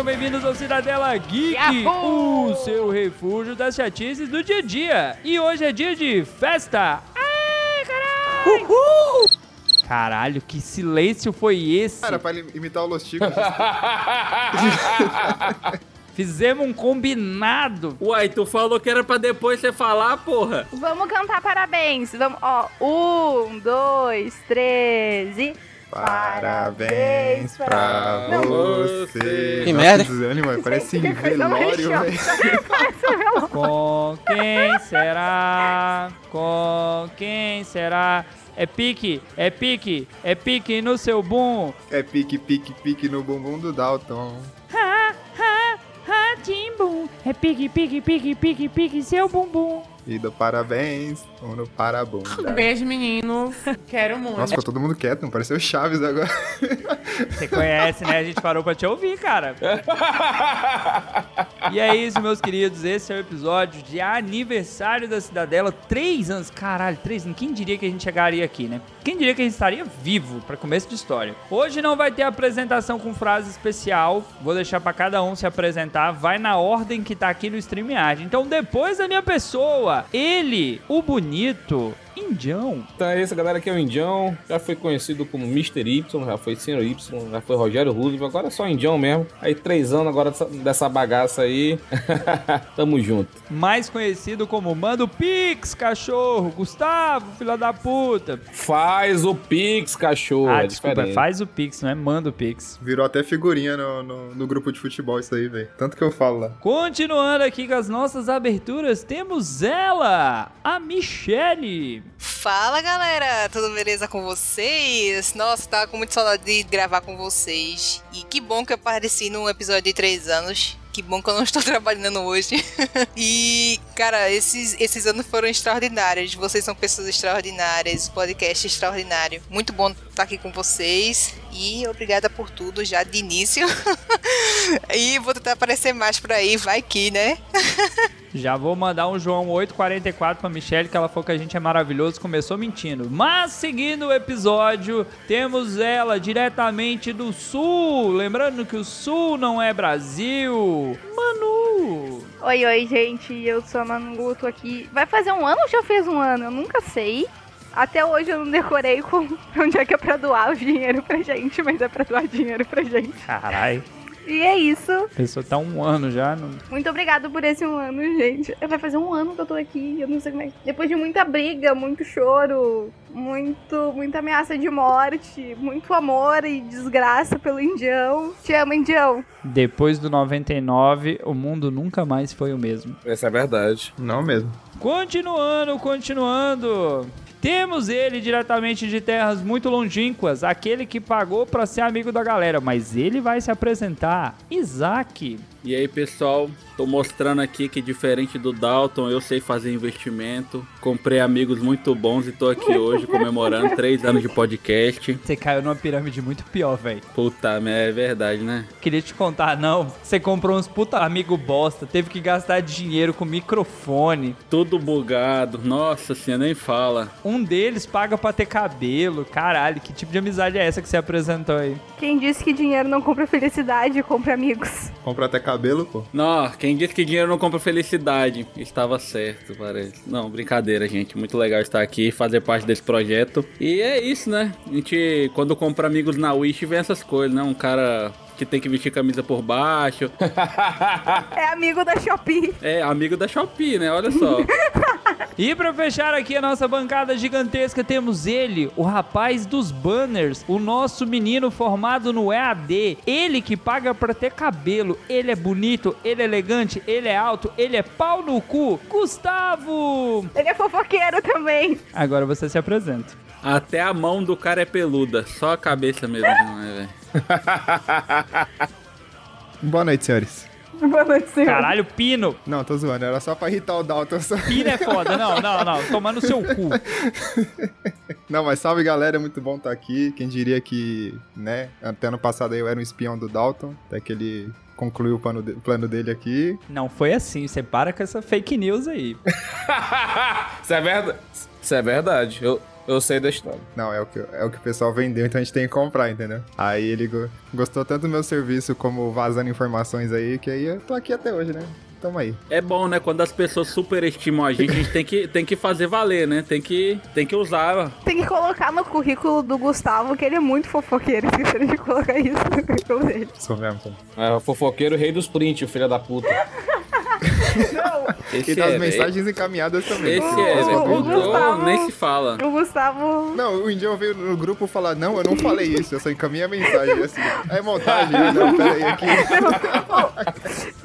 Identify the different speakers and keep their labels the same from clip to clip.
Speaker 1: Sejam bem-vindos ao Cidadela Geek,
Speaker 2: Yahoo!
Speaker 1: o seu refúgio das chatices do dia a dia. E hoje é dia de festa. Ai, caralho! Caralho, que silêncio foi esse?
Speaker 3: Cara, pra imitar o Los Chicos.
Speaker 1: Fizemos um combinado.
Speaker 4: Uai, tu falou que era pra depois você falar, porra.
Speaker 2: Vamos cantar parabéns. Vamos, ó. Um, dois, três e.
Speaker 3: Parabéns pra
Speaker 2: Não.
Speaker 3: você.
Speaker 5: Que
Speaker 3: Nossa,
Speaker 5: merda.
Speaker 3: Desânimo. Parece
Speaker 2: coisa
Speaker 3: velório, velho.
Speaker 1: Com quem será? Com quem será? É pique, é pique, é pique no seu boom.
Speaker 3: É pique, pique, pique no bumbum do Dalton.
Speaker 1: Ha, ha, ha, timbum. É pique, pique, pique, pique, pique, seu bumbum.
Speaker 3: E do parabéns, ou no parabunda.
Speaker 6: Beijo, meninos. Quero muito.
Speaker 3: Nossa, ficou todo mundo quieto, não pareceu Chaves agora.
Speaker 1: Você conhece, né? A gente parou pra te ouvir, cara. E é isso, meus queridos. Esse é o episódio de aniversário da Cidadela. Três anos. Caralho, três anos. Quem diria que a gente chegaria aqui, né? Quem diria que a gente estaria vivo pra começo de história? Hoje não vai ter apresentação com frase especial. Vou deixar pra cada um se apresentar. Vai na ordem que tá aqui no StreamYard. Então, depois da minha pessoa, ele, o bonito, Indião.
Speaker 4: Então é isso, galera. Aqui é o Indião. Já foi conhecido como Mr. Y, já foi Senhor Y, já foi Rogério Roosevelt. Agora é só Indião mesmo. Aí três anos agora dessa, dessa bagaça aí. Tamo junto.
Speaker 1: mais conhecido como Mando Pix, cachorro, Gustavo, filha da puta.
Speaker 4: Faz o Pix, cachorro.
Speaker 1: ah,
Speaker 4: é
Speaker 1: desculpa,
Speaker 4: diferente.
Speaker 1: faz o Pix, não é Manda o Pix.
Speaker 3: Virou até figurinha no, no, no grupo de futebol isso aí, velho. Tanto que eu falo lá.
Speaker 1: Continuando aqui com as nossas aberturas, temos ela, a
Speaker 7: Fala galera, tudo beleza com vocês? Nossa, tava com muita saudade de gravar com vocês. E que bom que eu apareci num episódio de três anos. Que bom que eu não estou trabalhando hoje. e, cara, esses, esses anos foram extraordinários. Vocês são pessoas extraordinárias, podcast extraordinário. Muito bom estar aqui com vocês. E obrigada por tudo já de início. e vou tentar aparecer mais por aí, vai que, né?
Speaker 1: Já vou mandar um João 844 pra Michelle, que ela falou que a gente é maravilhoso, começou mentindo. Mas seguindo o episódio, temos ela diretamente do Sul. Lembrando que o Sul não é Brasil. Manu.
Speaker 2: Oi, oi, gente. Eu sou a Manu, tô aqui. Vai fazer um ano ou já fez um ano? Eu nunca sei. Até hoje eu não decorei com onde é que é pra doar o dinheiro pra gente, mas é pra doar dinheiro pra gente.
Speaker 1: Caralho.
Speaker 2: E é isso.
Speaker 1: Pessoa tá um ano já. Não...
Speaker 2: Muito obrigado por esse um ano, gente. Vai fazer um ano que eu tô aqui, eu não sei como é. Depois de muita briga, muito choro, muito, muita ameaça de morte, muito amor e desgraça pelo Indião. Te amo, Indião.
Speaker 1: Depois do 99, o mundo nunca mais foi o mesmo.
Speaker 4: Essa é a verdade.
Speaker 3: Não mesmo.
Speaker 1: Continuando, continuando. Temos ele diretamente de terras muito longínquas, aquele que pagou pra ser amigo da galera, mas ele vai se apresentar, Isaac.
Speaker 4: E aí, pessoal, tô mostrando aqui que diferente do Dalton, eu sei fazer investimento. Comprei amigos muito bons e tô aqui hoje comemorando três anos de podcast.
Speaker 1: Você caiu numa pirâmide muito pior, velho.
Speaker 4: Puta, merda, é verdade, né?
Speaker 1: Queria te contar, não. Você comprou uns puta amigo bosta, teve que gastar dinheiro com microfone.
Speaker 4: Tudo bugado. Nossa senhora, nem fala.
Speaker 1: Um deles paga pra ter cabelo. Caralho, que tipo de amizade é essa que você apresentou aí?
Speaker 2: Quem disse que dinheiro não compra felicidade, compra amigos.
Speaker 3: Compra até cabelo, pô.
Speaker 4: Não, quem disse que dinheiro não compra felicidade? Estava certo, parece. Não, brincadeira, gente. Muito legal estar aqui e fazer parte desse projeto. E é isso, né? A gente, quando compra amigos na Wish, vem essas coisas, né? Um cara que tem que vestir camisa por baixo.
Speaker 2: É amigo da Shopee.
Speaker 4: É, amigo da Shopee, né? Olha só.
Speaker 1: E pra fechar aqui a nossa bancada gigantesca, temos ele, o rapaz dos banners, o nosso menino formado no EAD, ele que paga pra ter cabelo, ele é bonito, ele é elegante, ele é alto, ele é pau no cu, Gustavo!
Speaker 2: Ele é fofoqueiro também.
Speaker 1: Agora você se apresenta.
Speaker 4: Até a mão do cara é peluda. Só a cabeça mesmo, não é, velho?
Speaker 3: Boa noite, senhores.
Speaker 2: Boa noite, senhor.
Speaker 1: Caralho, Pino.
Speaker 3: Não, tô zoando, era só pra irritar o Dalton. Só...
Speaker 1: Pino é foda. Não, não, não. Tomando seu cu.
Speaker 3: Não, mas salve galera, é muito bom estar aqui. Quem diria que, né, até ano passado eu era um espião do Dalton, até que ele concluiu o plano, de- plano dele aqui.
Speaker 1: Não foi assim. Você para com essa fake news aí.
Speaker 5: Isso é verdade. Isso é verdade. Eu, eu sei da história.
Speaker 3: Não, é o, que, é o que o pessoal vendeu, então a gente tem que comprar, entendeu? Aí ele go- gostou tanto do meu serviço como vazando informações aí, que aí eu tô aqui até hoje, né? Tamo aí.
Speaker 4: É bom, né? Quando as pessoas superestimam a gente, a gente tem que, tem que fazer valer, né? Tem que, tem que usar.
Speaker 2: Tem que colocar no currículo do Gustavo que ele é muito fofoqueiro. Esqueceram de colocar isso no currículo dele.
Speaker 3: Sou mesmo, sou.
Speaker 5: É o fofoqueiro rei dos prints, o filho da puta.
Speaker 4: Esse
Speaker 3: E das
Speaker 4: é,
Speaker 3: mensagens encaminhadas também.
Speaker 4: Esse
Speaker 2: O-
Speaker 4: é,
Speaker 2: o- o
Speaker 4: Mudou,
Speaker 2: Gustavo-
Speaker 4: nem se fala.
Speaker 2: O Gustavo.
Speaker 3: Não, o Indião veio no grupo falar, não, eu não falei isso, eu só encaminhei a mensagem, assim. É montagem, né? Não, peraí, aqui.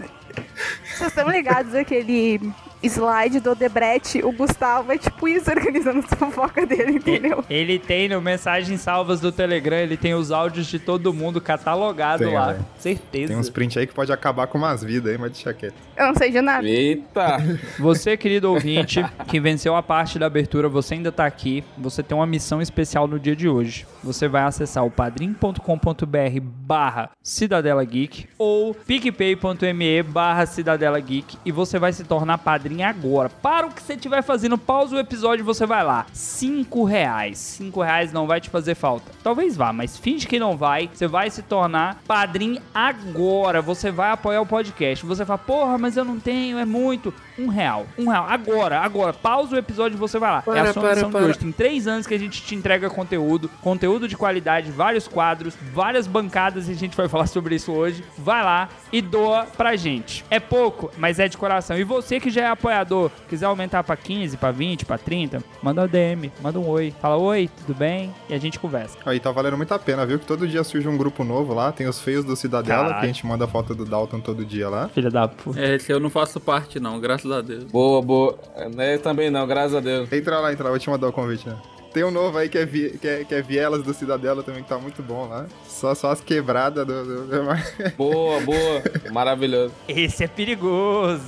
Speaker 2: Vocês estão ligados aquele slide do Debrecht? O Gustavo é tipo isso organizando as fofocas dele, entendeu?
Speaker 1: Ele tem no mensagens salvas do Telegram, ele tem os áudios de todo mundo catalogado
Speaker 3: Tem,
Speaker 1: lá.
Speaker 3: velho.
Speaker 1: Certeza.
Speaker 3: Tem uns prints aí que pode acabar com umas vidas aí, mas deixa quieto.
Speaker 2: Eu não sei de nada.
Speaker 5: Eita!
Speaker 1: Você, querido ouvinte, que venceu a parte da abertura, você ainda tá aqui. Você tem uma missão especial no dia de hoje. Você vai acessar o padrim.com.br barra Cidadela Geek ou picpay.me barra Cidadela Geek e você vai se tornar padrinho agora. Para o que você estiver fazendo, pausa o episódio e você vai lá. Cinco reais. Cinco reais não vai te fazer falta. Talvez vá, mas finge que não vai. Você vai se tornar padrinho agora. Você vai apoiar o podcast. Você fala, porra, mas eu não tenho, é muito. Um real. Um real. Agora, agora. Pausa o episódio e você vai lá. é a
Speaker 5: Para,
Speaker 1: sua
Speaker 5: para,
Speaker 1: missão
Speaker 5: para.
Speaker 1: de hoje. Tem três anos que a gente te entrega conteúdo. Conteúdo de qualidade, vários quadros, várias bancadas e a gente vai falar sobre isso hoje. Vai lá e doa pra gente. É pouco, mas é de coração. E você que já é apoiador, quiser aumentar pra 15, pra 20, pra 30, manda um DM, manda um oi. Fala, oi, tudo bem? E a gente conversa.
Speaker 3: Aí tá valendo muito a pena, viu? Que todo dia surge um grupo novo lá, tem os feios do Cidadela,
Speaker 1: Caralho.
Speaker 3: que a gente manda foto do Dalton todo dia lá.
Speaker 1: Filha da puta.
Speaker 4: É, esse eu não faço parte, não, graças a Deus.
Speaker 5: Boa, boa. É, também não, graças a Deus.
Speaker 3: Entra lá, entra lá, vou te mandar o convite, né? Tem um novo aí que é, vi- que é, que é Vielas do Cidadela também, que tá muito bom lá. Só, só as quebradas do... do- do-
Speaker 5: Boa, boa. Maravilhoso.
Speaker 1: Esse é perigoso.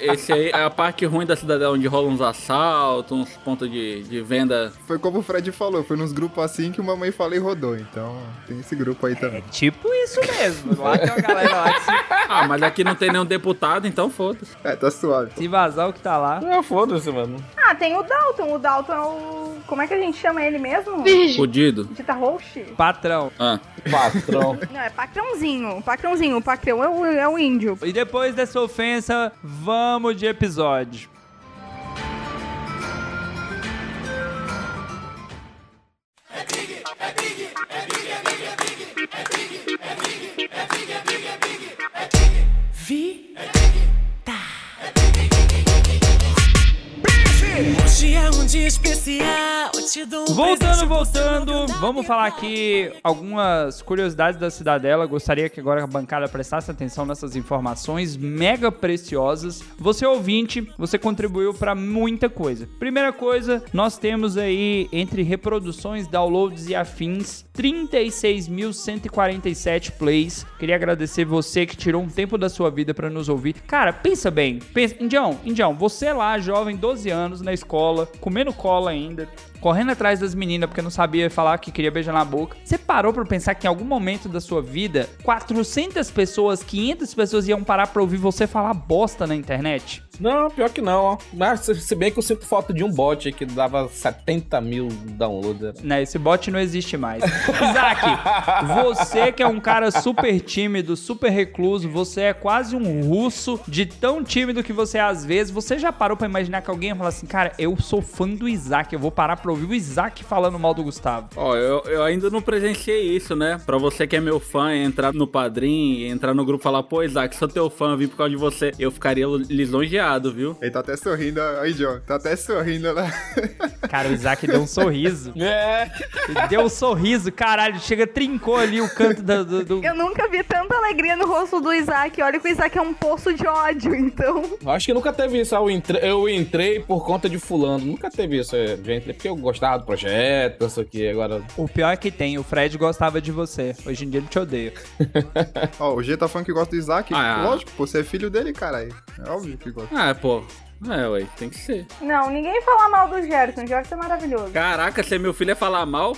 Speaker 4: Esse aí é a parte ruim da cidadela, onde rolam uns assaltos, uns pontos de, de venda.
Speaker 3: Foi como o Fred falou, foi nos grupos assim que o Mamãe Falei rodou. Então, tem esse grupo aí também.
Speaker 1: Tipo isso mesmo. Lá tem uma galera lá que se,
Speaker 4: Ah, mas aqui não tem nenhum deputado, então foda-se.
Speaker 3: É, tá suave.
Speaker 1: se vazar o que tá lá.
Speaker 5: Ah, foda-se, mano.
Speaker 2: Ah, tem o Dalton. O Dalton é o. Como é que a gente chama ele mesmo?
Speaker 4: Fudido.
Speaker 2: Dita Roche?
Speaker 1: Patrão.
Speaker 4: Ah.
Speaker 5: Patrão.
Speaker 2: Não, é Pacrãozinho. Pacrãozinho. O Pacrão é o, é o índio.
Speaker 1: E depois dessa ofensa, vamos de episódio.
Speaker 8: Hoje é um dia especial. Eu te dou um
Speaker 1: Voltando,
Speaker 8: presente,
Speaker 1: voltando,
Speaker 8: dá
Speaker 1: vamos falar aqui algumas curiosidades da Cidadela. Gostaria que agora a bancada prestasse atenção nessas informações mega preciosas. Você ouvinte, você contribuiu para muita coisa. Primeira coisa, nós temos aí entre reproduções, downloads e afins 36.147 plays. Queria agradecer você que tirou um tempo da sua vida para nos ouvir. Cara, pensa bem. Pensa, Indião, Indião, você lá, jovem, 12 anos, na escola, comendo cola ainda, correndo atrás das meninas porque não sabia falar que queria beijar na boca. Você parou pra pensar que em algum momento da sua vida, 400 pessoas, 500 pessoas iam parar pra ouvir você falar bosta na internet?
Speaker 5: Não, pior que não, ó. Mas se- bem que eu sinto falta de um bot aí que dava 70 mil downloads.
Speaker 1: Né, esse bot não existe mais. Isaac, você que é um cara super tímido, super recluso, você é quase um russo de tão tímido que você é às vezes. Você já parou pra imaginar que alguém ia falar assim, cara, eu sou fã do Isaac, eu vou parar pra ouvir o Isaac falando mal do Gustavo.
Speaker 4: Ó, eu, eu ainda não presenciei isso, né? Pra você que é meu fã, entrar no padrinho, entrar no grupo e falar, pô, Isaac, sou teu fã, vim por causa de você. Eu ficaria lisonjeado. Chateado, viu?
Speaker 3: Ele tá até sorrindo, aí, John. Tá até sorrindo lá.
Speaker 1: Cara, o Isaac deu um sorriso.
Speaker 5: É.
Speaker 1: Ele deu um sorriso, caralho. Chega, trincou ali o canto do. do- do-
Speaker 2: Eu nunca vi tanta alegria no rosto do Isaac. Olha que o Isaac é um poço de ódio, então.
Speaker 5: Eu Acho que nunca teve isso. Eu entrei, eu entrei por conta de fulano. Nunca teve isso. é, Já entrei porque eu gostava do projeto, isso aqui. Agora.
Speaker 1: O pior é que tem, o Fred gostava de você. Hoje em dia ele te odeia.
Speaker 3: Ó, o G tá falando que gosta do Isaac.
Speaker 4: Ah.
Speaker 3: Lógico, pô, você é filho dele, caralho. É óbvio que gosta.
Speaker 4: Ah, pô. É, ué, tem que ser.
Speaker 2: Não, ninguém fala mal do Gerson. O Gerson é maravilhoso.
Speaker 4: Caraca, se meu filho é falar mal,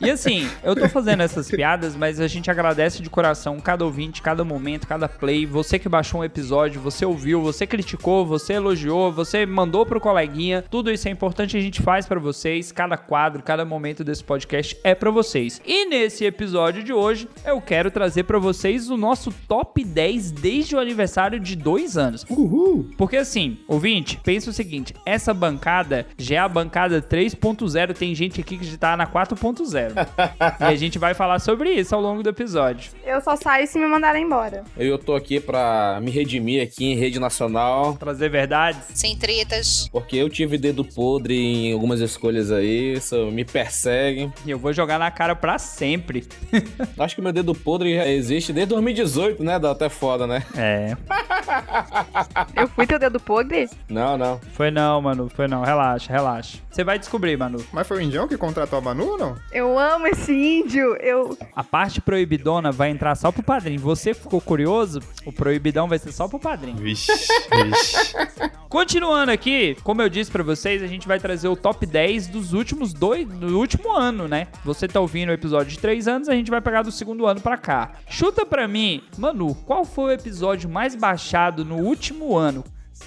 Speaker 1: E assim, eu tô fazendo essas piadas, mas a gente agradece de coração cada ouvinte, cada momento, cada play. Você que baixou um episódio, você ouviu, você criticou, você elogiou, você mandou pro coleguinha. Tudo isso é importante, a gente faz pra vocês. Cada quadro, cada momento desse podcast é pra vocês. E nesse episódio de hoje, eu quero trazer pra vocês o nosso top 10 desde o aniversário de dois anos.
Speaker 3: Uhul!
Speaker 1: Porque assim, ouvinte, pensa o seguinte: essa bancada já é a bancada 3.0, tem gente aqui que já tá na 4.0. e a gente vai falar sobre isso ao longo do episódio.
Speaker 2: Eu só saio se me mandarem embora.
Speaker 5: Eu tô aqui pra me redimir aqui em rede nacional.
Speaker 1: Trazer verdades.
Speaker 7: Sem tretas.
Speaker 5: Porque eu tive dedo podre em algumas escolhas aí. Isso me persegue.
Speaker 1: E eu vou jogar na cara pra sempre.
Speaker 5: Acho que meu dedo podre já existe desde 2018, né? Dá até foda, né?
Speaker 1: É.
Speaker 2: Eu fui teu dedo podre?
Speaker 5: Não, não.
Speaker 1: Foi não, mano. Foi não. Relaxa, relaxa. Você vai descobrir, Manu.
Speaker 3: Mas foi o Indião que contratou a Manu ou não?
Speaker 2: Eu amo esse índio. Eu.
Speaker 1: A parte proibidona vai entrar só pro padrinho. Você ficou curioso? O proibidão vai ser só pro padrinho.
Speaker 3: Vixe, vixe.
Speaker 1: Continuando aqui, como eu disse pra vocês, a gente vai trazer o top 10 dos últimos dois, do último ano, né? Você tá ouvindo o episódio de 3 anos, a gente vai pegar do segundo ano pra cá. Chuta pra mim, Manu, qual foi o episódio mais baixado no último ano?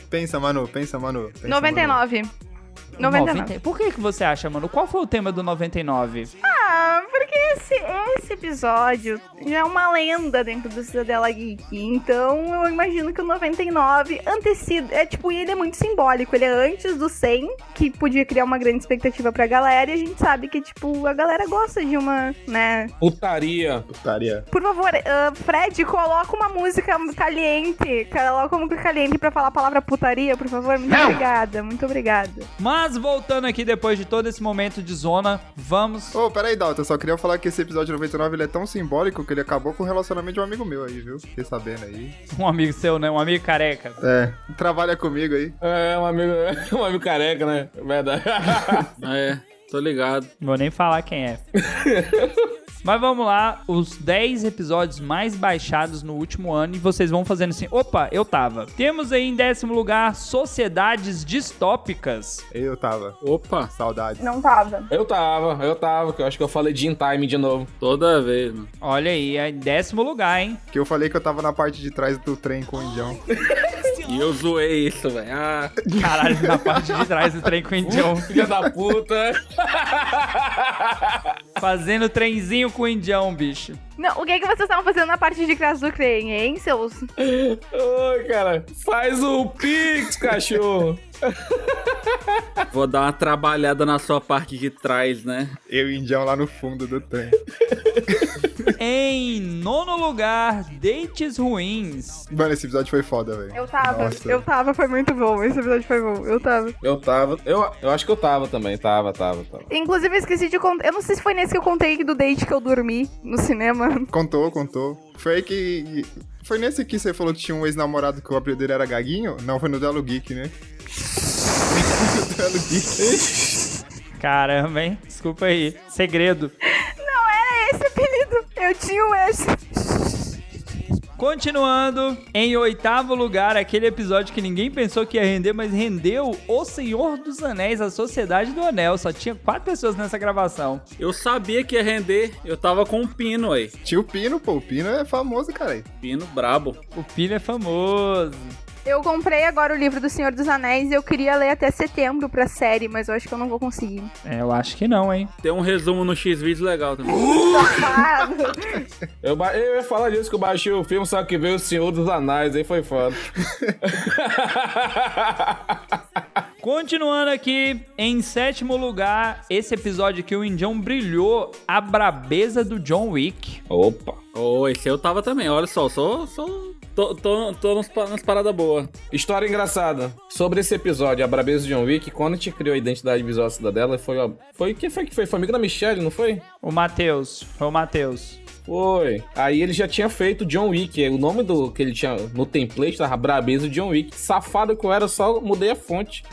Speaker 3: Pensa, Manu, pensa, Manu. Pensa,
Speaker 2: 99. 99.
Speaker 1: 90. Por que que você acha, Manu? Qual foi o tema do 99?
Speaker 2: Ah, porque esse, esse episódio já é uma lenda dentro do Cidadela Geek. Então eu imagino que o 99 antecede. É tipo, ele é muito simbólico. Ele é antes do 100, que podia criar uma grande expectativa pra galera. E a gente sabe que, tipo, a galera gosta de uma, né?
Speaker 5: Putaria.
Speaker 3: Putaria.
Speaker 2: Por favor, ah, Fred, coloca uma música caliente. Coloca uma música caliente pra falar a palavra putaria, por favor. Muito obrigada, muito obrigada.
Speaker 1: Mas voltando aqui depois de todo esse momento de zona, vamos.
Speaker 3: Ô, peraí, Dalton, eu só queria falar que esse episódio 99 ele é tão simbólico que ele acabou com o relacionamento de um amigo meu aí, viu? Fiquei sabendo aí.
Speaker 1: Um amigo seu, né? Um amigo careca.
Speaker 3: É, trabalha comigo aí.
Speaker 5: É, um amigo, um amigo careca, né? Verdade.
Speaker 4: é, tô ligado.
Speaker 1: Não vou nem falar quem é. Mas vamos lá, os 10 episódios mais baixados no último ano e vocês vão fazendo assim, opa, eu tava. Temos aí em décimo lugar Sociedades Distópicas.
Speaker 3: Eu tava.
Speaker 4: Opa,
Speaker 3: Saudades.
Speaker 2: Não tava.
Speaker 5: Eu tava, eu tava, que eu acho que eu falei de in time de novo.
Speaker 4: toda vez, mano.
Speaker 1: Olha aí, é em décimo lugar, hein?
Speaker 3: Que eu falei que eu tava na parte de trás do trem com o Indião.
Speaker 4: E eu zoei isso, velho. Ah,
Speaker 1: Caralho, na parte de trás do trem com o Indião.
Speaker 5: Filha da puta.
Speaker 1: Fazendo trenzinho com o Indião, bicho.
Speaker 2: Não, o que, que vocês estavam fazendo na parte de trás do trem, hein, seus?
Speaker 5: Oi, cara. Faz o Pix, cachorro.
Speaker 4: vou dar uma trabalhada na sua parte de trás, né?
Speaker 3: Eu e o Indião lá no fundo do trem.
Speaker 1: Em nono lugar, Dates Ruins.
Speaker 3: Mano, esse episódio foi foda, velho.
Speaker 2: Eu tava,
Speaker 3: Nossa.
Speaker 2: eu tava, foi muito bom. Esse episódio foi bom, eu tava.
Speaker 5: Eu tava. Eu, eu acho que eu tava também. Tava, tava, tava.
Speaker 2: Inclusive, eu esqueci de contar. Eu não sei se foi nesse que eu contei do date que eu dormi no cinema.
Speaker 3: Contou, contou. Foi aí que. Foi nesse que você falou que tinha um ex-namorado que o apelido dele era Gaguinho? Não, foi no Duelo Geek, né? no Duelo Geek.
Speaker 1: Caramba, hein? Desculpa aí. Segredo.
Speaker 2: Não era esse apelido. Eu tinha um esse.
Speaker 1: Continuando, em oitavo lugar, aquele episódio que ninguém pensou que ia render, mas rendeu O Senhor dos Anéis, a Sociedade do Anel. Só tinha quatro pessoas nessa gravação.
Speaker 4: Eu sabia que ia render. Eu tava com um pino aí.
Speaker 3: Tinha o Pino, pô. O Pino é famoso, cara.
Speaker 4: Pino brabo.
Speaker 1: O Pino é famoso.
Speaker 2: Eu comprei agora o livro do Senhor dos Anéis e eu queria ler até setembro pra série, mas eu acho que eu não vou conseguir.
Speaker 1: É, eu acho que não, hein?
Speaker 4: Tem um resumo no X-Vídeos legal também.
Speaker 5: Eu, eu ia falar disso que eu baixei o filme, só que veio o Senhor dos Anais, aí foi foda.
Speaker 1: Continuando aqui, em sétimo lugar, esse episódio aqui, o Indião brilhou a brabeza do John Wick.
Speaker 5: Opa.
Speaker 4: Ô, esse eu tava também. Olha só, sou. sou tô tô, tô nas, nas paradas boas.
Speaker 5: História engraçada. Sobre esse episódio, a Brabeza de John Wick, quando a gente criou a identidade visual da Cidadela, foi, ó, foi quem foi que foi? Foi amigo da Michelle, não foi?
Speaker 1: O Matheus, foi o Matheus.
Speaker 5: Foi. Aí ele já tinha feito John Wick. O nome do que ele tinha no template tava Brabeza John Wick. Safado que eu era, só mudei a fonte.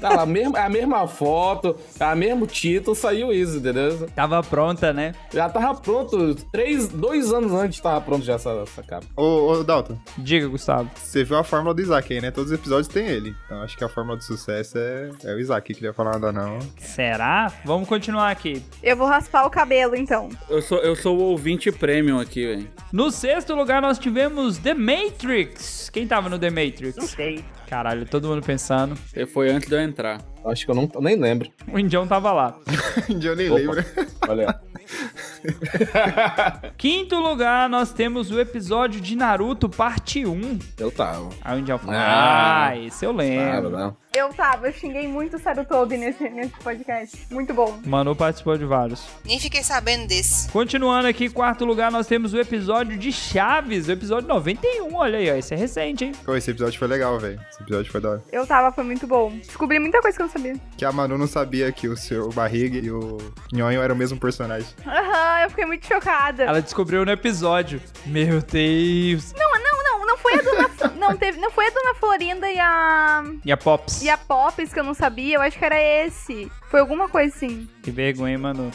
Speaker 5: Tá lá, a mesma, a mesma foto, a mesmo título, saiu isso, entendeu?
Speaker 1: Tava pronta, né?
Speaker 5: Já tava pronto. Três, dois anos antes tava pronto já essa, essa capa.
Speaker 3: Ô, ô, Dalton,
Speaker 1: Diga, Gustavo.
Speaker 3: você viu a fórmula do Isaac aí, né? Todos os episódios tem ele. Então acho que a fórmula do sucesso é, é o Isaac. Queria falar nada não.
Speaker 1: Será? Vamos continuar aqui.
Speaker 2: Eu vou raspar o cabelo, então.
Speaker 4: Eu sou, eu sou o ouvinte premium aqui, velho.
Speaker 1: No sexto lugar, nós tivemos The Matrix. Quem tava no The Matrix?
Speaker 9: Não sei.
Speaker 1: Caralho, todo mundo pensando.
Speaker 4: Ele foi antes de eu entrar.
Speaker 5: Acho que eu não, nem lembro.
Speaker 1: O Indião tava lá.
Speaker 3: Eu nem
Speaker 5: Opa.
Speaker 3: lembro.
Speaker 5: Olha.
Speaker 1: Quinto lugar, nós temos o episódio de Naruto, parte 1.
Speaker 5: Eu tava.
Speaker 1: Aí o Indião falou,
Speaker 5: Ah.
Speaker 1: ah, esse eu lembro.
Speaker 5: não.
Speaker 2: Eu tava, eu xinguei muito o Sarutobi nesse, nesse podcast. Muito bom.
Speaker 1: Manu participou de vários.
Speaker 7: Nem fiquei sabendo desse.
Speaker 1: Continuando aqui, quarto lugar, nós temos o episódio de Chaves, o episódio 91. Olha aí, ó, esse é recente, hein?
Speaker 3: Pô, esse episódio foi legal, velho. Esse episódio foi da hora.
Speaker 2: Eu tava, foi muito bom. Descobri muita coisa que eu não sabia.
Speaker 3: Que a Manu não sabia que o seu Barriga e o Nhonho eram o mesmo personagem.
Speaker 2: Aham, eu fiquei muito chocada.
Speaker 1: Ela descobriu no episódio. Meu Deus.
Speaker 2: Não foi a Dona... Não, teve, não foi a Dona Florinda e a...
Speaker 1: E a Pops?
Speaker 2: E a Pops, que eu não sabia, eu acho que era esse. Foi alguma coisa assim.
Speaker 1: Que vergonha, hein, Manu.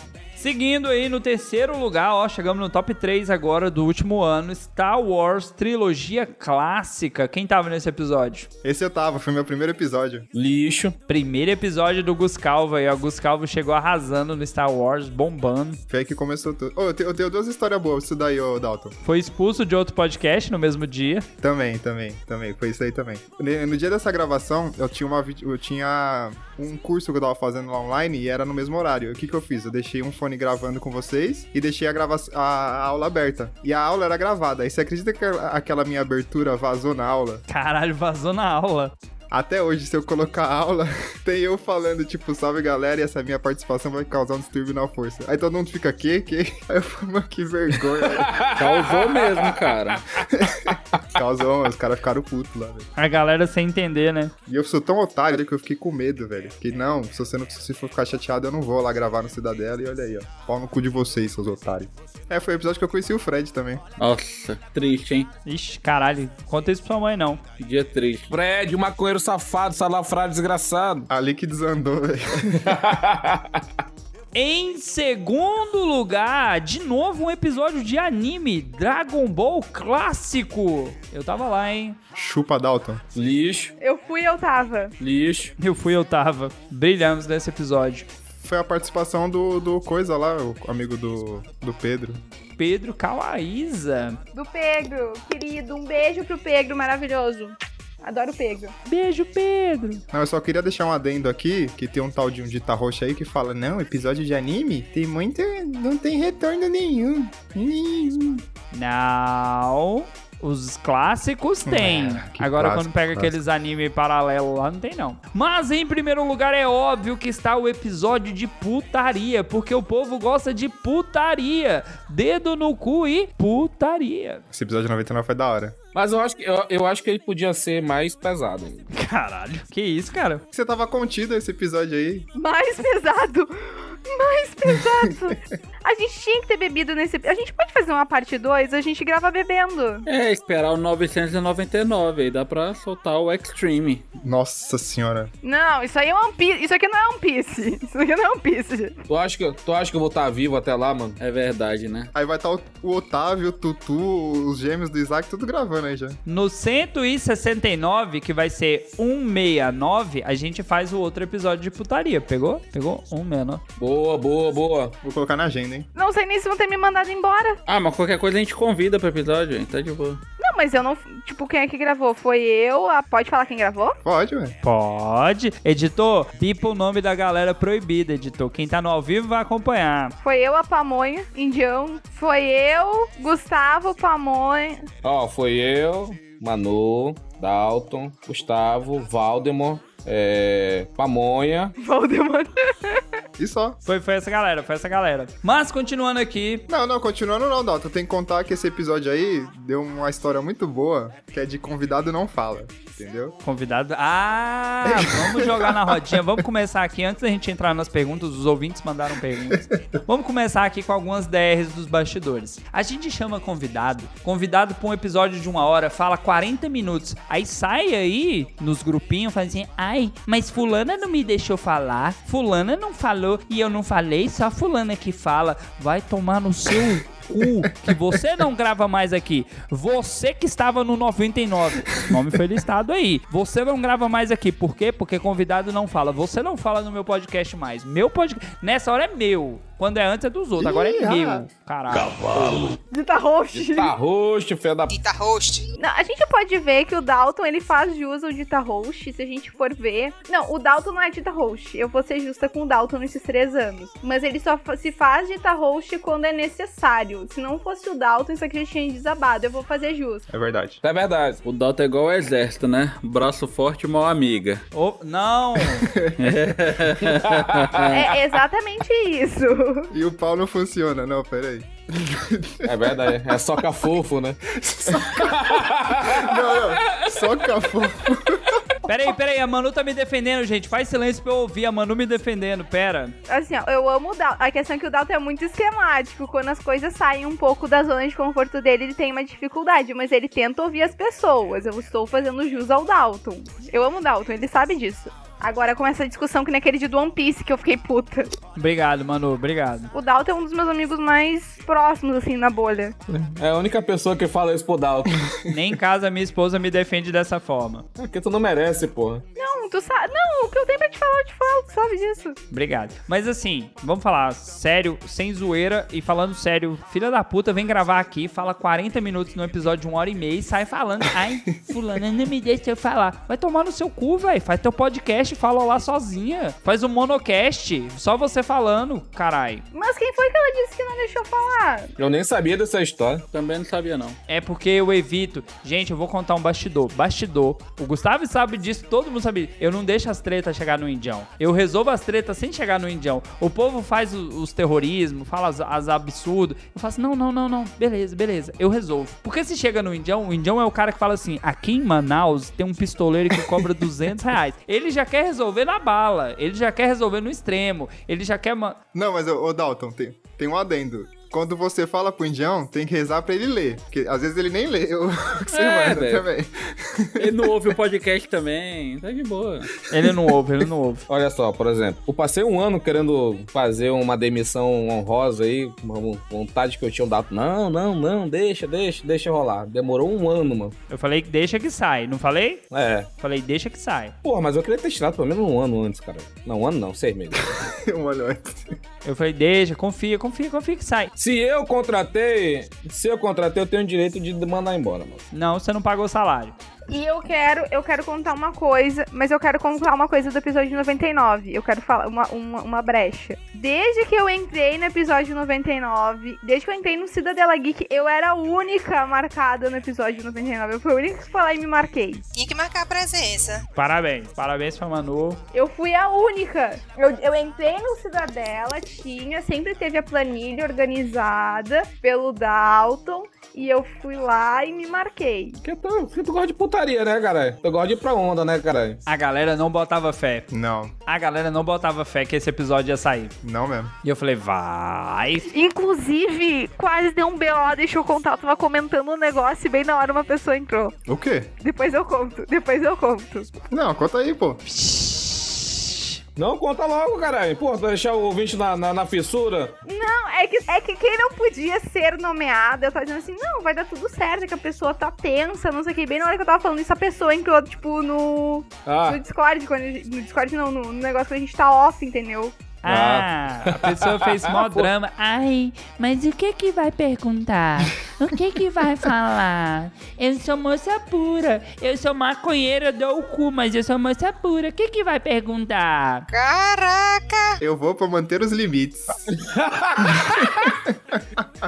Speaker 1: Seguindo aí no terceiro lugar, ó, chegamos no top 3 agora do último ano, Star Wars Trilogia Clássica. Quem tava nesse episódio?
Speaker 3: Esse eu tava, foi meu primeiro episódio.
Speaker 5: Lixo.
Speaker 1: Primeiro episódio do Gus Calva aí, ó. Gus Calva chegou arrasando no Star Wars, bombando.
Speaker 3: Foi aí que começou tudo. Ô, eu, te- eu tenho duas histórias boas pra isso daí, ô Dalton.
Speaker 1: Foi expulso de outro podcast no mesmo dia.
Speaker 3: Também, também, também. Foi isso aí também. No, dia dessa gravação, eu tinha uma eu tinha um curso que eu tava fazendo lá online e era no mesmo horário. O que que eu fiz? Eu deixei um fone gravando com vocês e deixei a, grava a, a aula aberta. E a aula era gravada. Aí você acredita que aquela minha abertura vazou na aula?
Speaker 1: Caralho, vazou na aula.
Speaker 3: Até hoje, se eu colocar aula, tem eu falando, tipo, salve galera, e essa minha participação vai causar um distúrbio na força. Aí todo mundo fica, que? Que? Aí eu falo, mano, que vergonha. velho."
Speaker 4: Causou mesmo, cara.
Speaker 3: Causou, mano, os caras ficaram putos lá, velho.
Speaker 1: A galera sem entender, né?
Speaker 3: E eu sou tão otário que eu fiquei com medo, velho. Fiquei, não, se você não se for ficar chateado, eu não vou lá gravar no Cidadela. E olha aí, ó. Pau no cu de vocês, seus otários. É, foi o episódio que eu conheci o Fred também.
Speaker 4: Nossa, triste, hein?
Speaker 1: Ixi, caralho, conta isso pra sua mãe, não.
Speaker 4: Que dia triste.
Speaker 5: Fred, o maconheiro safado, salafrário desgraçado.
Speaker 3: Ali que desandou, velho.
Speaker 1: Em segundo lugar, de novo um episódio de anime, Dragon Ball Clássico. Eu tava lá, hein?
Speaker 3: Chupa Dalton.
Speaker 5: Lixo,
Speaker 2: Eu fui eu tava.
Speaker 5: lixo.
Speaker 1: Eu fui, eu tava. Brilhamos nesse episódio.
Speaker 3: Foi a participação do, do Coisa lá, o amigo do, do Pedro.
Speaker 1: Pedro Kawaiza.
Speaker 2: Do Pedro, querido. Um beijo pro Pedro, maravilhoso. Adoro o Pedro.
Speaker 1: Beijo, Pedro.
Speaker 3: Não, eu só queria deixar um adendo aqui, que tem um tal de um Dita Roxa aí que fala, não, episódio de anime tem muito... não tem retorno nenhum. Nenhum.
Speaker 1: Não. Os clássicos tem.
Speaker 3: É,
Speaker 1: Agora,
Speaker 3: clássico,
Speaker 1: quando pega
Speaker 3: clássico.
Speaker 1: aqueles anime paralelo lá, não tem não. Mas, em primeiro lugar, é óbvio que está o episódio de putaria, porque o povo gosta de putaria. Dedo no cu e putaria.
Speaker 3: Esse episódio 99 foi da hora.
Speaker 5: Mas eu acho, que, eu, eu acho que ele podia ser mais pesado. ainda.
Speaker 1: Caralho. Que isso, cara?
Speaker 3: Você tava contido esse episódio aí.
Speaker 2: Mais pesado. Mais pesado. a gente tinha que ter bebido nesse. A gente pode fazer uma parte 2? A gente grava bebendo.
Speaker 4: É, esperar o 999, aí dá pra soltar o Extreme.
Speaker 3: Nossa senhora.
Speaker 2: Não, isso aí é One Piece. Isso aqui não é One Piece. Isso aqui não é One Piece.
Speaker 5: Tu acha, que, tu acha que eu vou estar vivo até lá, mano?
Speaker 4: É verdade, né?
Speaker 3: Aí vai estar o, o Otávio, o Tutu, os gêmeos do Isaac, tudo gravando aí já.
Speaker 1: No 169, que vai ser 169, a gente faz o outro episódio de putaria. Pegou? Pegou? 169.
Speaker 5: Boa, boa, boa.
Speaker 3: Vou colocar na agenda, hein?
Speaker 2: Não sei nem se vão ter me mandado embora.
Speaker 4: Ah, mas qualquer coisa a gente convida pro episódio, hein? Tá de boa.
Speaker 2: Não, mas eu não. Tipo, quem é que gravou? Foi eu? A... Pode falar quem gravou?
Speaker 3: Pode, ué.
Speaker 1: Pode. Editor, pipa o nome da galera proibida, editor. Quem tá no ao vivo vai acompanhar.
Speaker 2: Foi eu, a Pamonha, Indião. Foi eu, Gustavo, Pamonha.
Speaker 5: Ó, foi eu, Manu, Dalton, Gustavo, Valdemar é, Pamonha.
Speaker 2: Voldemort.
Speaker 3: E só.
Speaker 1: Foi, foi essa galera, foi essa galera. Mas continuando aqui,
Speaker 3: Não, não, continuando não, Dalton. Tem que contar que esse episódio aí deu uma história muito boa, que é de convidado não fala, entendeu?
Speaker 1: convidado. Ah, vamos jogar na rodinha. Vamos começar aqui, antes da gente entrar nas perguntas, os ouvintes mandaram perguntas. Vamos começar aqui com algumas DRs dos bastidores. A gente chama convidado, convidado pra um episódio de uma hora, fala 40 minutos. Aí sai aí nos grupinhos, fala assim: ai, mas Fulana não me deixou falar, Fulana não falou e eu não falei, só Fulana que fala. Vai tomar no seu cu que você não grava mais aqui. Você que estava no 99. O nome foi listado aí. Você não grava mais aqui. Por quê? Porque convidado não fala. Você não fala no meu podcast mais. Meu podcast. Nessa hora é meu. Quando é antes é dos outros. Agora é
Speaker 3: Ih, ah.
Speaker 1: meu. Caralho.
Speaker 2: Dita host.
Speaker 5: Tá roxo, filho da...
Speaker 7: Dita host.
Speaker 2: Não, a gente pode ver que o Dalton, ele faz jus ao Dita Host, se a gente for ver. Não, o Dalton não é Dita Host. Eu vou ser justa com o Dalton nesses três anos. Mas ele só se faz Dita Host quando é necessário. Se não fosse o Dalton, isso aqui já tinha desabado. Eu vou fazer jus.
Speaker 3: É verdade.
Speaker 5: É verdade.
Speaker 4: O Dalton é igual o exército, né? Braço forte, mão amiga.
Speaker 1: Ô, não.
Speaker 2: É exatamente isso.
Speaker 3: E o pau não funciona, não, peraí.
Speaker 5: É verdade. É soca fofo, né?
Speaker 3: Não, não. Só cafô.
Speaker 1: Peraí, peraí. A Manu tá me defendendo, gente. Faz silêncio pra eu ouvir a Manu me defendendo. Pera.
Speaker 2: Assim, ó, eu amo o Dalton. A questão é que o Dalton é muito esquemático. Quando as coisas saem um pouco da zona de conforto dele, ele tem uma dificuldade. Mas ele tenta ouvir as pessoas. Eu estou fazendo jus ao Dalton. Eu amo o Dalton, ele sabe disso. Agora com essa discussão que naquele dia do One Piece que eu fiquei puta.
Speaker 1: Obrigado, Manu. Obrigado.
Speaker 2: O Dalton é um dos meus amigos mais próximos, assim, na bolha.
Speaker 5: É a única pessoa que fala isso pro Dalton.
Speaker 1: Nem em casa minha esposa me defende dessa forma.
Speaker 5: É porque tu não merece, porra.
Speaker 2: Não, tu sabe. Não, o que eu tenho pra te falar, eu te falo, tu sabe disso.
Speaker 1: Obrigado. Mas assim, vamos falar sério, sem zoeira e falando sério. Filha da puta vem gravar aqui, fala 40 minutos no episódio de uma hora e meia e sai falando. Ai, fulana não me deixa eu falar. Vai tomar no seu cu, velho. Faz teu podcast, fala lá sozinha. Faz um monocast, só você falando, carai.
Speaker 2: Mas quem foi que ela disse que não deixou falar?
Speaker 5: Eu nem sabia dessa história.
Speaker 4: Também não sabia, não.
Speaker 1: É porque eu evito. Gente, eu vou contar um bastidor. Bastidor. O Gustavo sabe disso, todo mundo sabe. Eu não deixo as tretas chegar no Indião. Eu resolvo as tretas sem chegar no Indião. O povo faz o- os terrorismos, fala as, as absurdos. Eu faço, não, não, não, não. Beleza, beleza. Eu resolvo. Porque se chega no Indião, o Indião é o cara que fala assim: aqui em Manaus tem um pistoleiro que cobra 200 reais. Ele já quer resolver na bala. Ele já quer resolver no extremo. Ele já quer. ma-
Speaker 3: Não, mas, ô, Dalton, tem, tem um adendo. Quando você fala pro indião, tem que rezar pra ele ler. Porque às vezes ele nem lê o que você
Speaker 4: É,
Speaker 3: manda
Speaker 4: velho.
Speaker 3: também.
Speaker 4: Ele não ouve o podcast também. Tá de boa.
Speaker 1: Ele não ouve, ele não ouve.
Speaker 5: Olha só, por exemplo, eu passei um ano querendo fazer uma demissão honrosa aí, uma vontade que eu tinha dado. Não, não, não, deixa, deixa, deixa rolar. Demorou um ano, mano.
Speaker 1: Eu falei que deixa que sai, não falei?
Speaker 5: É.
Speaker 1: Falei, deixa que sai.
Speaker 5: Porra, mas eu queria ter tirado pelo menos um ano antes, cara. Não, um ano não, seis meses.
Speaker 3: um ano antes.
Speaker 1: Eu falei, deixa, confia, confia, confia que sai.
Speaker 5: Se eu contratei, se eu contratei, eu tenho o direito de mandar embora, mano.
Speaker 1: Não, você não pagou o salário.
Speaker 2: E eu quero, eu quero contar uma coisa, mas eu quero contar uma coisa do episódio 99. Eu quero falar uma, uma, uma brecha. Desde que eu entrei no episódio 99, desde que eu entrei no Cidadela Geek, eu era a única marcada no episódio 99. Eu fui a única que foi lá e me marquei.
Speaker 7: Tinha que marcar a presença.
Speaker 1: Parabéns, parabéns pra Manu.
Speaker 2: Eu fui a única. Eu, eu entrei no Cidadela, tinha, sempre teve a planilha organizada pelo Dalton. E eu fui lá e me marquei.
Speaker 5: Porque tu, porque tu gosta de putaria, né, caralho? Tu gosta de ir pra onda, né, caralho?
Speaker 1: A galera não botava fé.
Speaker 3: Não,
Speaker 1: A galera não botava fé que esse episódio ia sair.
Speaker 3: não mesmo.
Speaker 1: E eu falei, vai.
Speaker 2: Inclusive, quase deu um BO, deixa eu contar. Eu tava comentando um negócio e bem na hora uma pessoa entrou.
Speaker 3: O quê?
Speaker 2: Depois eu conto, depois eu conto.
Speaker 3: Não, conta aí, pô.
Speaker 5: Não, conta logo, caralho. Pô, deixar o ouvinte na, na, na fissura.
Speaker 2: Não, é que, é que quem não podia ser nomeado, eu tava dizendo assim, não, vai dar tudo certo, é que a pessoa tá tensa, não sei o que. Bem na hora que eu tava falando isso, a pessoa entrou, tipo, no,
Speaker 5: Ah,
Speaker 2: no Discord, quando, no Discord não, no, no negócio que a gente tá off, entendeu?
Speaker 1: Ah, a pessoa fez mó drama. Ai, mas o que que vai perguntar? O que que vai falar? Eu sou moça pura. Eu sou maconheira, eu dou o cu, mas eu sou moça pura. O que que vai perguntar?
Speaker 7: Caraca!
Speaker 3: Eu vou pra manter os limites.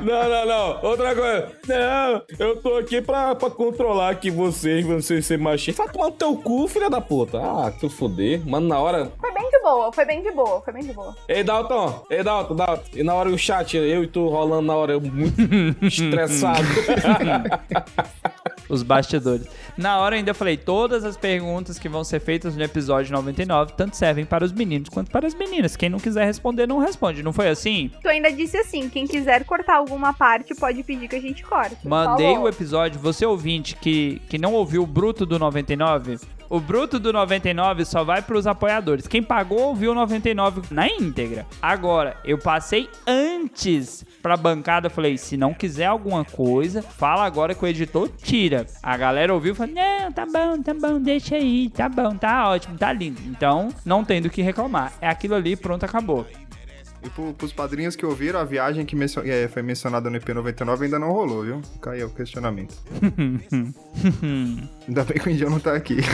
Speaker 5: Não, não, não. Outra coisa. Não, eu tô aqui pra, pra controlar aqui vocês, vocês ser machista. Vai tomar no teu cu, filha da puta. Ah, tu foder. Mano, na hora.
Speaker 2: Foi bem de boa, foi bem de boa, foi bem de boa.
Speaker 5: Ei, Dalton. Ei, Dalton, Dalton. E na hora o chat, eu e tu rolando na hora, eu muito estressado.
Speaker 1: Os bastidores. Na hora ainda eu falei, todas as perguntas que vão ser feitas no episódio 99 tanto servem para os meninos quanto para as meninas. Quem não quiser responder, não responde. Não foi assim?
Speaker 2: Tu ainda disse assim, quem quiser cortar alguma parte pode pedir que a gente corte.
Speaker 1: Mandei
Speaker 2: Falou.
Speaker 1: o episódio, você ouvinte que, que não ouviu o bruto do 99, o bruto do 99 só vai pros apoiadores. Quem pagou ouviu o 99 na íntegra. Agora, eu passei antes pra bancada, falei, se não quiser alguma coisa, fala agora que o editor tira. A galera ouviu e falou, não, tá bom, tá bom, deixa aí, tá bom, tá ótimo, tá lindo. Então, não tem do que reclamar. É aquilo ali, pronto, acabou.
Speaker 3: E pro, pros padrinhos que ouviram, a viagem que mencio- é, foi mencionada no IP99 ainda não rolou, viu? Aí o questionamento. Ainda bem que o Indião não tá aqui.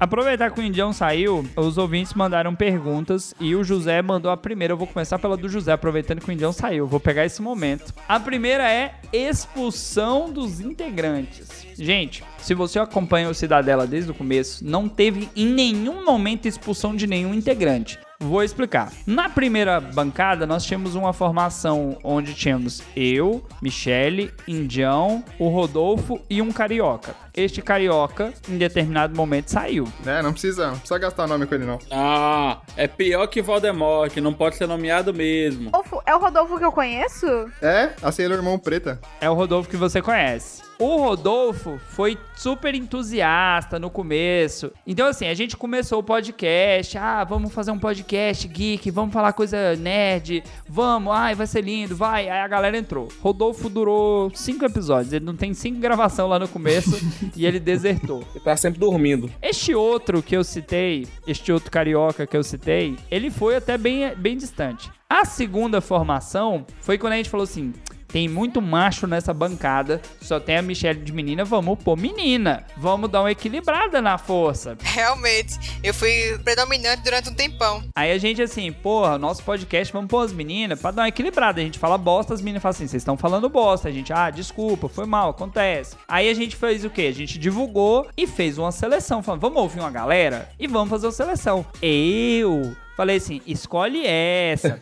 Speaker 1: Aproveitar que o Indião saiu, os ouvintes mandaram perguntas e o José mandou a primeira. Eu vou começar pela do José, aproveitando que o Indião saiu. Vou pegar esse momento. A primeira é expulsão dos integrantes. Gente, se você acompanha o Cidadela desde o começo, não teve em nenhum momento expulsão de nenhum integrante. Vou explicar. Na primeira bancada, nós tínhamos uma formação onde tínhamos eu, Michele, Indião, o Rodolfo e um carioca. Este carioca, em determinado momento, saiu.
Speaker 3: né? Não precisa, não precisa gastar nome com ele, não.
Speaker 4: Ah, é pior que Voldemort, não pode ser nomeado mesmo.
Speaker 2: Rodolfo, é o Rodolfo que eu conheço?
Speaker 3: É, a Sailor Moon preta.
Speaker 1: É o Rodolfo que você conhece. O Rodolfo foi super entusiasta no começo. Então, assim, a gente começou o podcast. Ah, vamos fazer um podcast geek, vamos falar coisa nerd, vamos, ai, vai ser lindo, vai. Aí a galera entrou. Rodolfo durou cinco episódios. Ele não tem cinco gravação lá no começo e ele desertou.
Speaker 5: Ele tá sempre dormindo.
Speaker 1: Este outro que eu citei, este outro carioca que eu citei, ele foi até bem, bem distante. A segunda formação foi quando a gente falou assim: tem muito macho nessa bancada, só tem a Michelle de menina, vamos pôr menina. Vamos dar uma equilibrada na força.
Speaker 7: Realmente, eu fui predominante durante um tempão.
Speaker 1: Aí a gente assim, porra, nosso podcast, vamos pôr as meninas pra dar uma equilibrada. A gente fala bosta, as meninas falam assim, vocês estão falando bosta. A gente, ah, desculpa, foi mal, acontece. Aí a gente fez o quê? A gente divulgou e fez uma seleção. Falando, vamos ouvir uma galera e vamos fazer uma seleção. Eu falei assim, escolhe essa.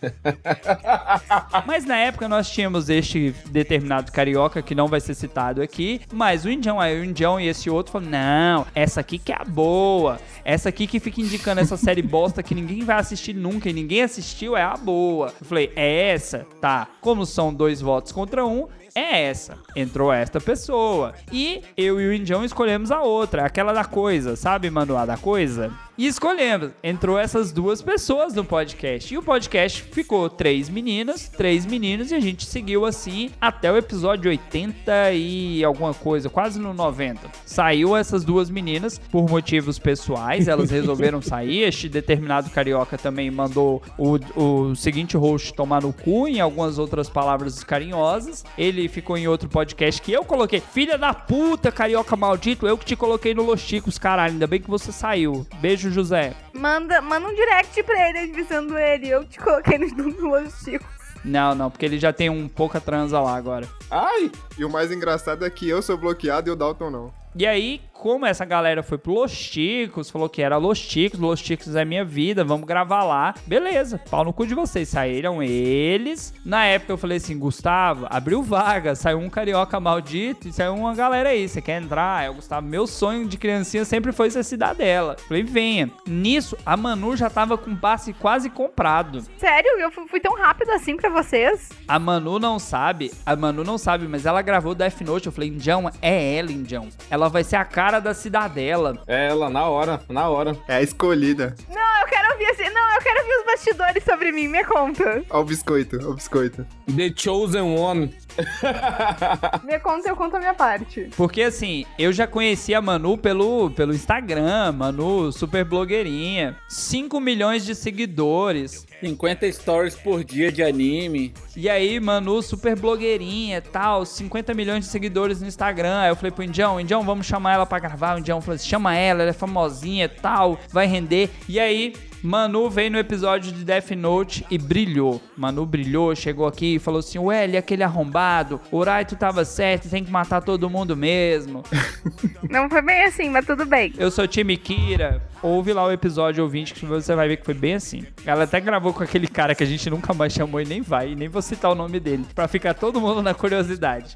Speaker 1: Mas na época nós tínhamos este determinado carioca que não vai ser citado aqui, mas o Indião, aí o Indião e esse outro falaram: não, essa aqui que é a boa. Essa aqui que fica indicando essa série bosta que ninguém vai assistir nunca e ninguém assistiu é a boa. Eu falei: é essa? Tá. Como são dois votos contra um, é essa. Entrou esta pessoa. E eu e o Indião escolhemos a outra, aquela da coisa, sabe, mano? A da coisa. E escolhemos. Entrou essas duas pessoas no podcast. E o podcast ficou três meninas, três meninos, e a gente seguiu assim até o episódio 80 e alguma coisa, quase no 90. Saiu essas duas meninas por motivos pessoais, elas resolveram sair. Este determinado carioca também mandou o, o seguinte host tomar no cu em algumas outras palavras carinhosas. Ele ficou em outro podcast que eu coloquei. Filha da puta, carioca maldito, eu que te coloquei no Los Chicos, caralho. Ainda bem que você saiu. Beijo, José.
Speaker 2: Manda, manda um direct pra ele avisando ele. Eu te coloquei no, no Los Chicos.
Speaker 1: Não, não, porque ele já tem um pouca transa lá agora.
Speaker 5: Ai!
Speaker 3: E o mais engraçado é que eu sou bloqueado e o Dalton não.
Speaker 1: E aí, como essa galera foi pro Los Chicos, falou que era Los Chicos, Los Chicos é minha vida, vamos gravar lá. Beleza, pau no cu de vocês. Saíram eles. Na época eu falei assim, Gustavo, abriu vaga, saiu um carioca maldito e saiu uma galera aí. Você quer entrar? O Gustavo, meu sonho de criancinha sempre foi ser cidadela. Falei, venha. Nisso, a Manu já tava com passe quase comprado.
Speaker 2: Sério? Eu fui, tão rápido assim pra vocês?
Speaker 1: A Manu não sabe, a Manu não sabe, mas ela gravou Death Note. Eu falei, Indião, é ela, Indião. Ela vai ser a cara da cidadela.
Speaker 5: É ela, na hora, na hora.
Speaker 3: É a escolhida.
Speaker 2: Não, eu quero ouvir assim. Não, eu quero ouvir os bastidores sobre mim, me conta.
Speaker 3: Ó o biscoito, ó o biscoito.
Speaker 5: The Chosen One.
Speaker 2: Me conta, eu conto a minha parte.
Speaker 1: Porque assim, eu já conheci a Manu pelo, pelo Instagram, Manu, super blogueirinha. 5 milhões de seguidores.
Speaker 4: 50 stories por dia de anime.
Speaker 1: E aí, Manu, super blogueirinha e tal, 50 milhões de seguidores no Instagram. Aí eu falei pro Indião, Indião, vamos chamar ela pra gravar. O Indião falou assim, chama ela, ela é famosinha e tal, vai render. E aí, Manu veio no episódio de Death Note e brilhou. Manu brilhou, chegou aqui e falou assim: Ué, ele é aquele arrombado, o Raito tava certo, tem que matar todo mundo mesmo.
Speaker 2: Não foi bem assim, mas tudo bem.
Speaker 1: Eu sou time Kira. Ouve lá o episódio ouvinte que você vai ver que foi bem assim. Ela até gravou com aquele cara que a gente nunca mais chamou e nem vai, e nem vou citar o nome dele, pra ficar todo mundo na curiosidade.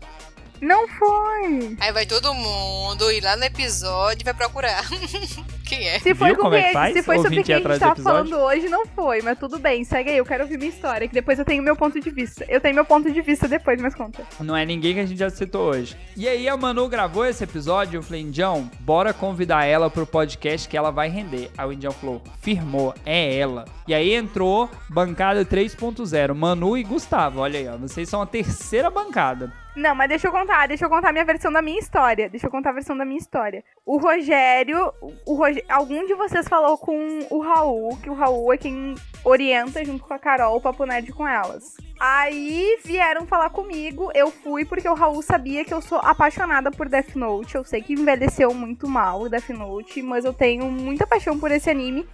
Speaker 2: Não foi.
Speaker 7: Aí vai todo mundo ir lá no episódio e vai procurar. Quem é?
Speaker 2: Se foi
Speaker 1: Viu
Speaker 2: com
Speaker 1: como é que
Speaker 2: quem-
Speaker 1: faz?
Speaker 2: se foi sobre quem a gente tava falando hoje, não foi, mas tudo bem, segue aí, eu quero ouvir minha história, que depois eu tenho meu ponto de vista. Eu tenho meu ponto de vista depois, mas conta.
Speaker 1: Não é ninguém que a gente já citou hoje. E aí a Manu gravou esse episódio, eu falei, Indião, bora convidar ela pro podcast que ela vai render. Aí o Indião falou, firmou, é ela. E aí entrou bancada 3.0, Manu e Gustavo, olha aí, ó, vocês são a terceira bancada.
Speaker 2: Não, mas deixa eu contar, deixa eu contar a minha versão da minha história. Deixa eu contar a versão da minha história. O Rogério, o Roge- algum de vocês falou com o Raul, que o Raul é quem orienta junto com a Carol o Papo Nerd com elas. Aí vieram falar comigo, eu fui porque o Raul sabia que eu sou apaixonada por Death Note. Eu sei que envelheceu muito mal o Death Note, mas eu tenho muita paixão por esse anime.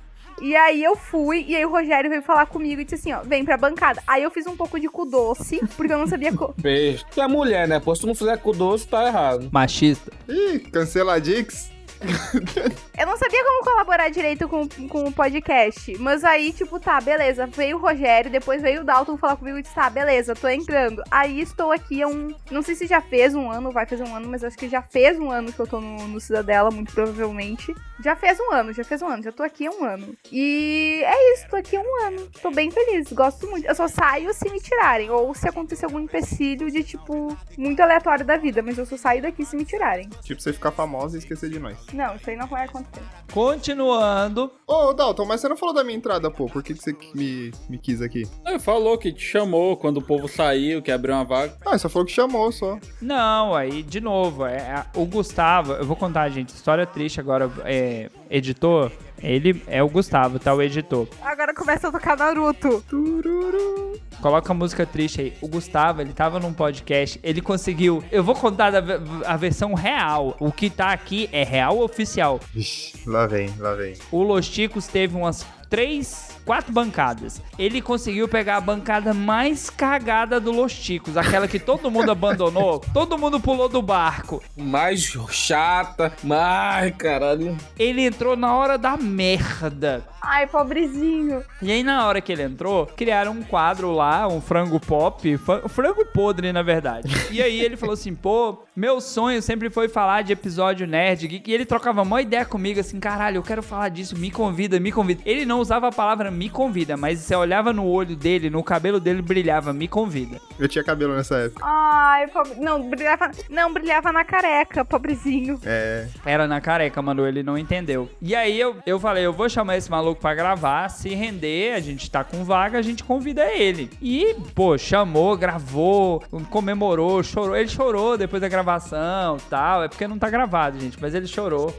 Speaker 2: E aí eu fui, e aí o Rogério veio falar comigo e disse assim, ó, vem pra bancada. Aí eu fiz um pouco de cu doce, porque eu não sabia... Co
Speaker 5: Beijo. Tu é mulher, né? Pô, se tu não fizer com doce, tá errado.
Speaker 1: Machista.
Speaker 3: Ih, cancela a Dix.
Speaker 2: Eu não sabia como colaborar direito com, com o podcast. Mas aí, tipo, tá, beleza. Veio o Rogério, depois veio o Dalton falar comigo e disse, tá, beleza, tô entrando. Aí estou aqui há um. Não sei se já fez um ano, vai fazer um ano, mas acho que já fez um ano que eu tô no, no Cidadela, muito provavelmente. Já fez um ano, já fez um ano, já tô aqui há um ano. E é isso, tô aqui há um ano. Tô bem feliz, gosto muito. Eu só saio se me tirarem. Ou se acontecer algum empecilho de, tipo, muito aleatório da vida. Mas eu só saio daqui se me tirarem.
Speaker 3: Tipo, você ficar famosa e esquecer de nós.
Speaker 2: Não, isso aí não vai acontecer.
Speaker 1: Continuando.
Speaker 3: Ô, Dalton, mas você não falou da minha entrada, pô. Por que, que você me, me quis aqui?
Speaker 4: Ele falou que te chamou quando o povo saiu, que abriu uma vaga.
Speaker 3: Ah, só falou que chamou, só.
Speaker 1: Não, aí, de novo, é, é- o Gustavo, eu vou contar, gente, história triste agora, é, editor, ele é o Gustavo, tá? O editor.
Speaker 2: Agora começa a tocar Naruto.
Speaker 1: Coloca a música triste aí. O Gustavo, ele tava num podcast, ele conseguiu. Eu vou contar da, a versão real. O que tá aqui é real oficial.
Speaker 3: Vixe, lá vem, lá vem.
Speaker 1: O Los Ticos teve umas três, quatro bancadas. Ele conseguiu pegar a bancada mais cagada do Los Ticos, aquela que todo mundo abandonou, todo mundo pulou do barco.
Speaker 5: Mais chata. Ai, caralho.
Speaker 1: Ele entrou na hora da merda.
Speaker 2: Ai, pobrezinho.
Speaker 1: E aí, na hora que ele entrou, criaram um quadro lá, um frango pop, frango podre, na verdade. E aí ele falou assim, pô, meu sonho sempre foi falar de episódio nerd. E ele trocava uma ideia comigo, assim, caralho, eu quero falar disso, me convida, me convida. Ele não usava a palavra me convida, mas você olhava no olho dele, no cabelo dele brilhava, me convida.
Speaker 3: Eu tinha cabelo nessa época.
Speaker 2: Ai, pobre... Não, brilhava... Não, brilhava na careca, pobrezinho.
Speaker 3: É.
Speaker 1: Era na careca, mano, ele não entendeu. E aí eu, eu falei, eu vou chamar esse maluco pra gravar, se render, a gente tá com vaga, a gente convida ele. E, pô, chamou, gravou, comemorou, chorou. Ele chorou depois da gravação tal. É porque não tá gravado, gente, mas ele chorou.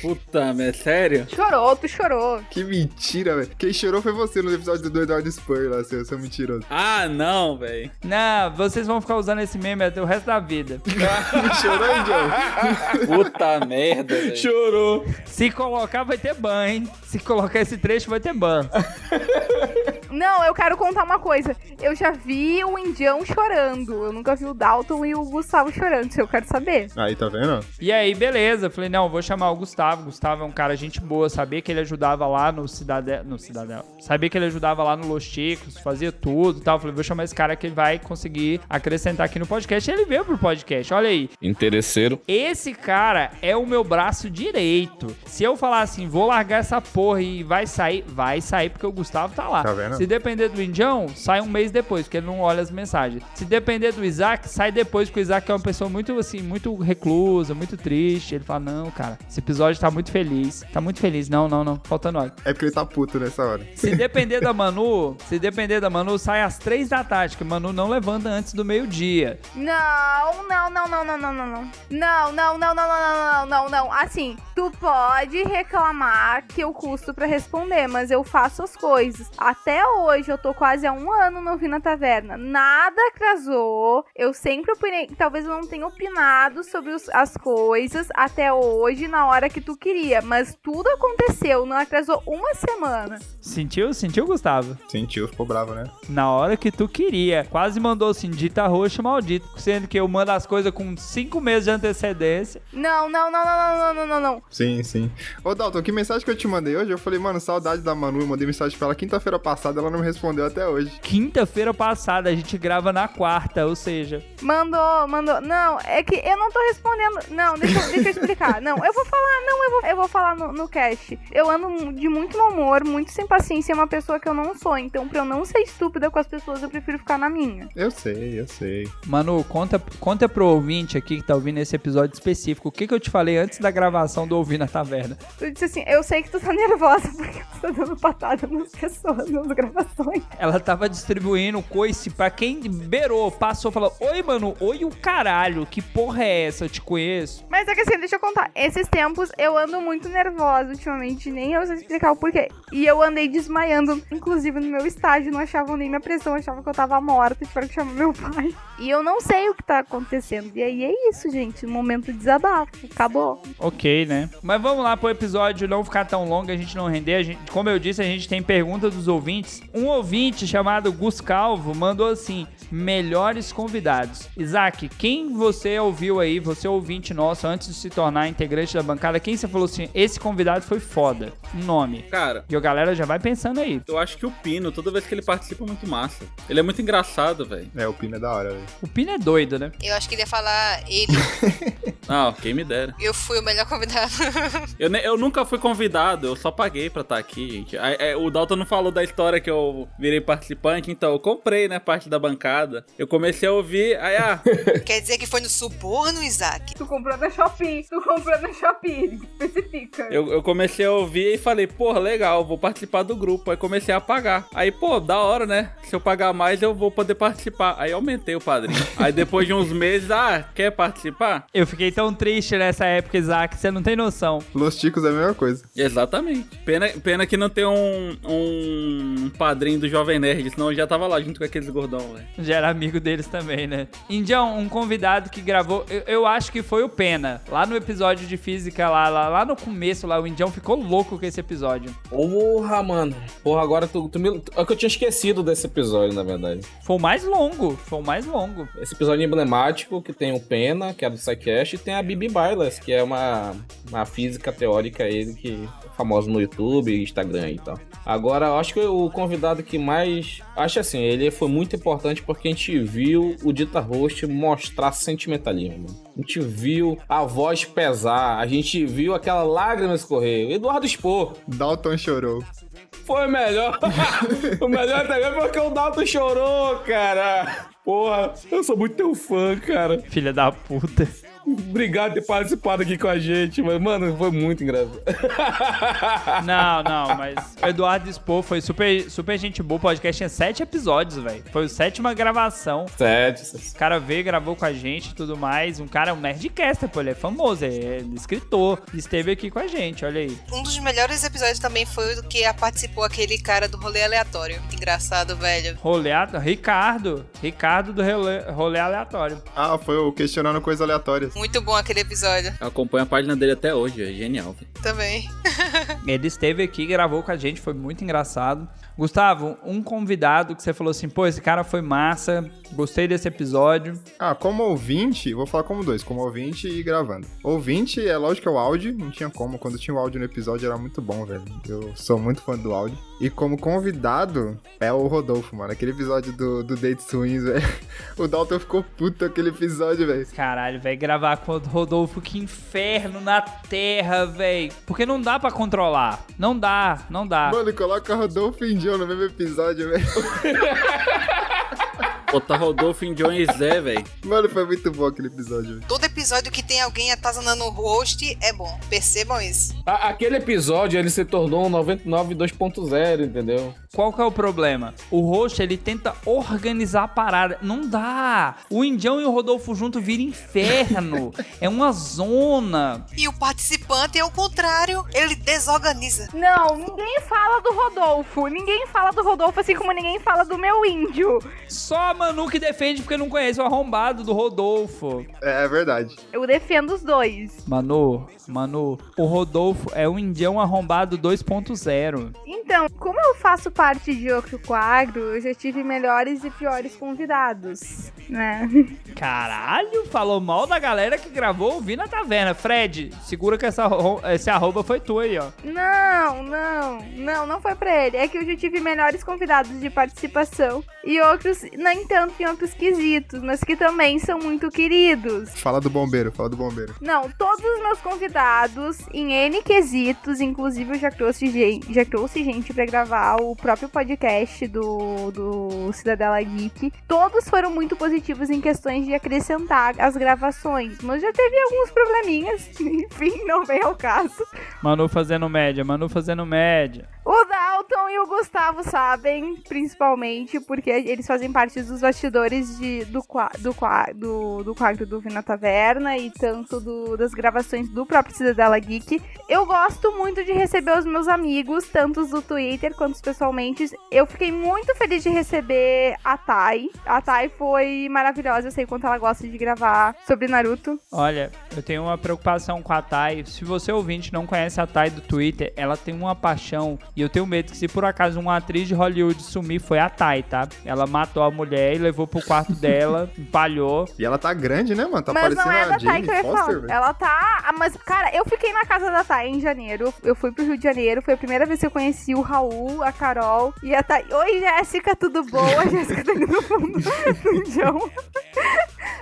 Speaker 4: Puta, mas é sério?
Speaker 2: Chorou, tu chorou.
Speaker 3: Que mentira, velho. Quem chorou foi você no episódio do Eduardo Spur lá, seu, seu mentiroso.
Speaker 4: Ah, não, velho.
Speaker 1: Não, vocês vão ficar usando esse meme até o resto da vida.
Speaker 3: Chorou, John?
Speaker 4: Puta merda, velho.
Speaker 5: Chorou.
Speaker 1: Se colocar, vai ter ban, hein? Se colocar esse trecho, vai ter ban.
Speaker 2: Não, eu quero contar uma coisa. Eu já vi o Indião chorando. Eu nunca vi o Dalton e o Gustavo chorando. Isso eu quero saber.
Speaker 3: Aí, tá vendo?
Speaker 1: E aí, beleza. Falei, não, vou chamar o Gustavo. O Gustavo é um cara gente boa. Sabia que ele ajudava lá no Cidadela. No Cidadela. Sabia que ele ajudava lá no Los Ticos, fazia tudo e tal. Falei, vou chamar esse cara que ele vai conseguir acrescentar aqui no podcast. E ele veio pro podcast, olha aí.
Speaker 5: Interesseiro.
Speaker 1: Esse cara é o meu braço direito. Se eu falar assim, vou largar essa porra e vai sair, vai sair porque o Gustavo tá lá.
Speaker 3: Tá vendo?
Speaker 1: Se se depender do Indião, sai um mês depois, porque ele não olha as mensagens. Se depender do Isaac, sai depois, porque o Isaac é uma pessoa muito, assim, muito reclusa, muito triste. Ele fala, não, cara, esse episódio tá muito feliz. Tá muito feliz. Não, não, não. Faltando hora.
Speaker 3: É porque ele tá puto nessa hora.
Speaker 1: Se depender da Manu, se depender da Manu, sai às três da tarde, que Manu não levanta antes do meio-dia.
Speaker 2: Não, não, não, não, não, não, não, não. Não, não, não, não, não, não, não, não. Assim, tu pode reclamar que eu custo para responder, mas eu faço as coisas. Até hoje, eu tô quase há um ano no Vina Taverna. Nada casou. Eu sempre opinei. Talvez eu não tenha opinado sobre os, as coisas até hoje, na hora que tu queria. Mas tudo aconteceu. Não atrasou uma semana.
Speaker 1: Sentiu? Sentiu, Gustavo?
Speaker 3: Sentiu, ficou bravo, né?
Speaker 1: Na hora que tu queria. Quase mandou assim, dita roxa maldito. Sendo que eu mando as coisas com cinco meses de antecedência.
Speaker 2: Não, não, não, não, não, não, não, não.
Speaker 3: Sim, sim. Ô, Dalton, que mensagem que eu te mandei hoje? Eu falei, mano, saudade da Manu. Eu mandei mensagem pra ela quinta-feira passada ela não me respondeu até hoje.
Speaker 1: Quinta-feira passada, a gente grava na quarta, ou seja,
Speaker 2: Mandou, mandou. Não, é que eu não tô respondendo. Não, deixa, eu- deixa eu explicar. Não, eu vou falar, não, eu vou, eu vou falar no, no cast. Eu ando de muito mau humor, muito sem paciência, é uma pessoa que eu não sou. Então, pra eu não ser estúpida com as pessoas, eu prefiro ficar na minha.
Speaker 3: Eu sei, eu sei.
Speaker 1: Manu, conta, conta pro ouvinte aqui que tá ouvindo esse episódio específico. O que, que eu te falei antes da gravação do Ouvir na Taverna?
Speaker 2: Tu disse assim, eu sei que tu tá nervosa porque tu tá dando patada nas pessoas, nas gravações.
Speaker 1: Ela tava distribuindo coice pra quem beirou, passou, falou: Oi, mano, oi o caralho, que porra é essa? Eu te conheço.
Speaker 2: Mas é que assim, deixa eu contar. Esses tempos eu ando muito nervosa ultimamente, nem eu sei explicar o porquê. E eu andei desmaiando, inclusive no meu estágio, não achavam nem minha pressão, achavam que eu tava morta, tiveram que chamar meu pai. E eu não sei o que tá acontecendo. E aí é isso, gente. Momento de desabafo. Acabou.
Speaker 1: Ok, né? Mas vamos lá pro episódio não ficar tão longo, a gente não render. A gente, como eu disse, a gente tem pergunta dos ouvintes. Um ouvinte chamado Gus Calvo mandou assim: melhores convidados. Isaac, quem você ouviu aí, você é ouvinte nosso, antes de se tornar integrante da bancada, quem você falou assim, esse convidado foi foda? Um nome.
Speaker 4: Cara,
Speaker 1: E a galera já vai pensando aí.
Speaker 4: eu acho que o Pino, toda vez que ele participa, é muito massa. Ele é muito engraçado, velho.
Speaker 3: É, o Pino é da hora, velho.
Speaker 1: O Pino é doido, né?
Speaker 7: Eu acho que ele ia falar ele.
Speaker 4: Não, quem me dera.
Speaker 7: Eu fui o melhor convidado.
Speaker 4: Eu, ne- eu nunca fui convidado, eu só paguei pra estar aqui, gente. É, o Dalton não falou da história que eu virei participante, então eu comprei, né, parte da bancada. Eu comecei a ouvir, aí, ah,
Speaker 7: Quer dizer que foi no suborno, Isaac?
Speaker 2: Tu comprou na Shopee. Tu comprou na Shopee. Especifica.
Speaker 4: eu, eu comecei a ouvir e falei, porra, legal, vou participar do grupo. Aí comecei a pagar. Aí, pô, da hora, né? Se eu pagar mais, eu vou poder participar. Aí aumentei o padrinho. Aí depois de uns meses, ah, quer participar?
Speaker 1: Eu fiquei tão triste nessa época, Isaac, você não tem noção.
Speaker 3: Los Ticos é a mesma coisa.
Speaker 4: Exatamente. Pena, pena que não tem um, um padrinho do Jovem Nerd, senão eu já tava lá junto com aqueles gordão, velho.
Speaker 1: Já era amigo deles também, né? Indião, um convidado que gravou, eu, eu acho que foi o Pena. Lá no episódio de física, lá, lá, lá no começo, lá, o Indião ficou louco com esse episódio.
Speaker 5: Porra, mano. Porra, agora tu, tu me... É que eu tinha esquecido desse episódio, na verdade.
Speaker 1: Foi o mais longo, foi o mais longo.
Speaker 5: Esse episódio emblemático que tem o Pena, que é do SciCast, e tem a Bibi Bailas, que é uma, uma física teórica aí que é famosa no YouTube, Instagram e tal. Agora, eu acho que o convidado que mais. Acho assim, ele foi muito importante porque a gente viu o Dita Host mostrar sentimentalismo. A gente viu a voz pesar, a gente viu aquela lágrima escorrer. O Eduardo Spor
Speaker 3: Dalton chorou.
Speaker 5: foi o melhor. o melhor também porque o Dalton chorou, cara. Porra, eu sou muito teu fã, cara.
Speaker 1: Filha da puta.
Speaker 5: Obrigado por ter participado aqui com a gente, mas, mano, foi muito engraçado.
Speaker 1: Não, não, mas o Eduardo Expo foi super, super gente boa. O podcast tinha sete episódios, velho. Foi a sétima gravação.
Speaker 5: Sete.
Speaker 1: O cara veio, gravou com a gente e tudo mais. Um cara, um nerdcaster, pô, ele é famoso, é escritor. Esteve aqui com a gente, olha aí.
Speaker 7: Um dos melhores episódios também foi o que participou aquele cara do rolê aleatório. Muito engraçado, velho.
Speaker 1: Rolê aleatório. Ricardo. Ricardo do rolê, rolê aleatório.
Speaker 3: Ah, foi o questionando coisas aleatórias.
Speaker 7: Muito bom aquele episódio.
Speaker 4: Eu acompanho a página dele até hoje, é genial.
Speaker 7: Também.
Speaker 1: Ele esteve aqui, gravou com a gente, foi muito engraçado. Gustavo, um convidado que você falou assim, pô, esse cara foi massa, gostei desse episódio.
Speaker 3: Ah, como ouvinte, vou falar como dois, como ouvinte e gravando. Ouvinte, é lógico que é o áudio, não tinha como. Quando tinha o áudio no episódio era muito bom, velho. Eu sou muito fã do áudio. E como convidado, é o Rodolfo, mano. Aquele episódio do, do Date Swings, velho. O Dalton ficou puto aquele episódio, velho.
Speaker 1: Caralho, velho, gravar com o Rodolfo, que inferno na terra, velho. Porque não dá pra controlar. Não dá, não dá.
Speaker 3: Mano, coloca Rodolfo e John no mesmo episódio, velho.
Speaker 4: Botar Rodolfo em John e Zé, velho.
Speaker 3: Mano, foi muito bom aquele episódio.
Speaker 7: Todo episódio que tem alguém atazanando o host é bom. Percebam isso.
Speaker 5: A- aquele episódio, ele se tornou um 99 2.0, entendeu?
Speaker 1: Qual que é o problema? O host, ele tenta organizar a parada. Não dá. O Indião e o Rodolfo junto vira inferno. é uma zona.
Speaker 7: E o participante é o contrário. Ele desorganiza.
Speaker 2: Não, ninguém fala do Rodolfo. Ninguém fala do Rodolfo, assim como ninguém fala do meu índio.
Speaker 1: Só a Manu que defende porque não conhece o arrombado do Rodolfo.
Speaker 3: É, é verdade.
Speaker 2: Eu defendo os dois.
Speaker 1: Manu, Manu, o Rodolfo é um indião arrombado 2.0.
Speaker 2: Então, como eu faço parte de outro quadro, eu já tive melhores e piores convidados, né?
Speaker 1: Caralho, falou mal da galera que gravou o Vi na Taverna. Fred, segura que essa, esse arroba foi tua aí, ó.
Speaker 2: Não, não, não, não foi pra ele. É que eu já tive melhores convidados de participação e outros, nem tanto em outros quesitos, mas que também são muito queridos.
Speaker 3: Fala do bombeiro, fala do bombeiro.
Speaker 2: Não, todos os meus convidados em N quesitos, inclusive eu já trouxe gente, já trouxe gente pra gravar o próprio podcast do, do Cidadela Geek. Todos foram muito positivos em questões de acrescentar as gravações, mas já teve alguns probleminhas, enfim, não vem ao caso.
Speaker 1: Manu fazendo média, Manu fazendo média.
Speaker 2: O Dalton e o Gustavo sabem, principalmente, porque eles fazem parte dos bastidores de, do, do, do, do quadro do Vina Taverna e tanto do- das gravações do próprio Cidadela Geek. Eu gosto muito de receber os meus amigos, tanto do Twitter quanto pessoalmente. Eu fiquei muito feliz de receber a Thay. A Thay foi maravilhosa, eu sei quanto ela gosta de gravar sobre Naruto.
Speaker 1: Olha, eu tenho uma preocupação com a Thay. Se você ouvinte não conhece a Thay do Twitter, ela tem uma paixão. E eu tenho medo que se por acaso uma atriz de Hollywood sumir, foi a Thay, tá? Ela matou a mulher e levou pro quarto dela, empalhou.
Speaker 3: E ela tá grande, né, mano? Tá
Speaker 2: mas
Speaker 3: parecendo
Speaker 2: não é
Speaker 3: a
Speaker 2: da Thay que eu ia
Speaker 3: Foster,
Speaker 2: falar. Ela tá. ah, Mas, cara, eu fiquei na casa da Thay em janeiro. Eu fui pro Rio de Janeiro. Foi a primeira vez que eu conheci o Raul, a Carol e a Thay. Oi, Jéssica, tudo bom? A Jéssica tá ali no fundo do chão.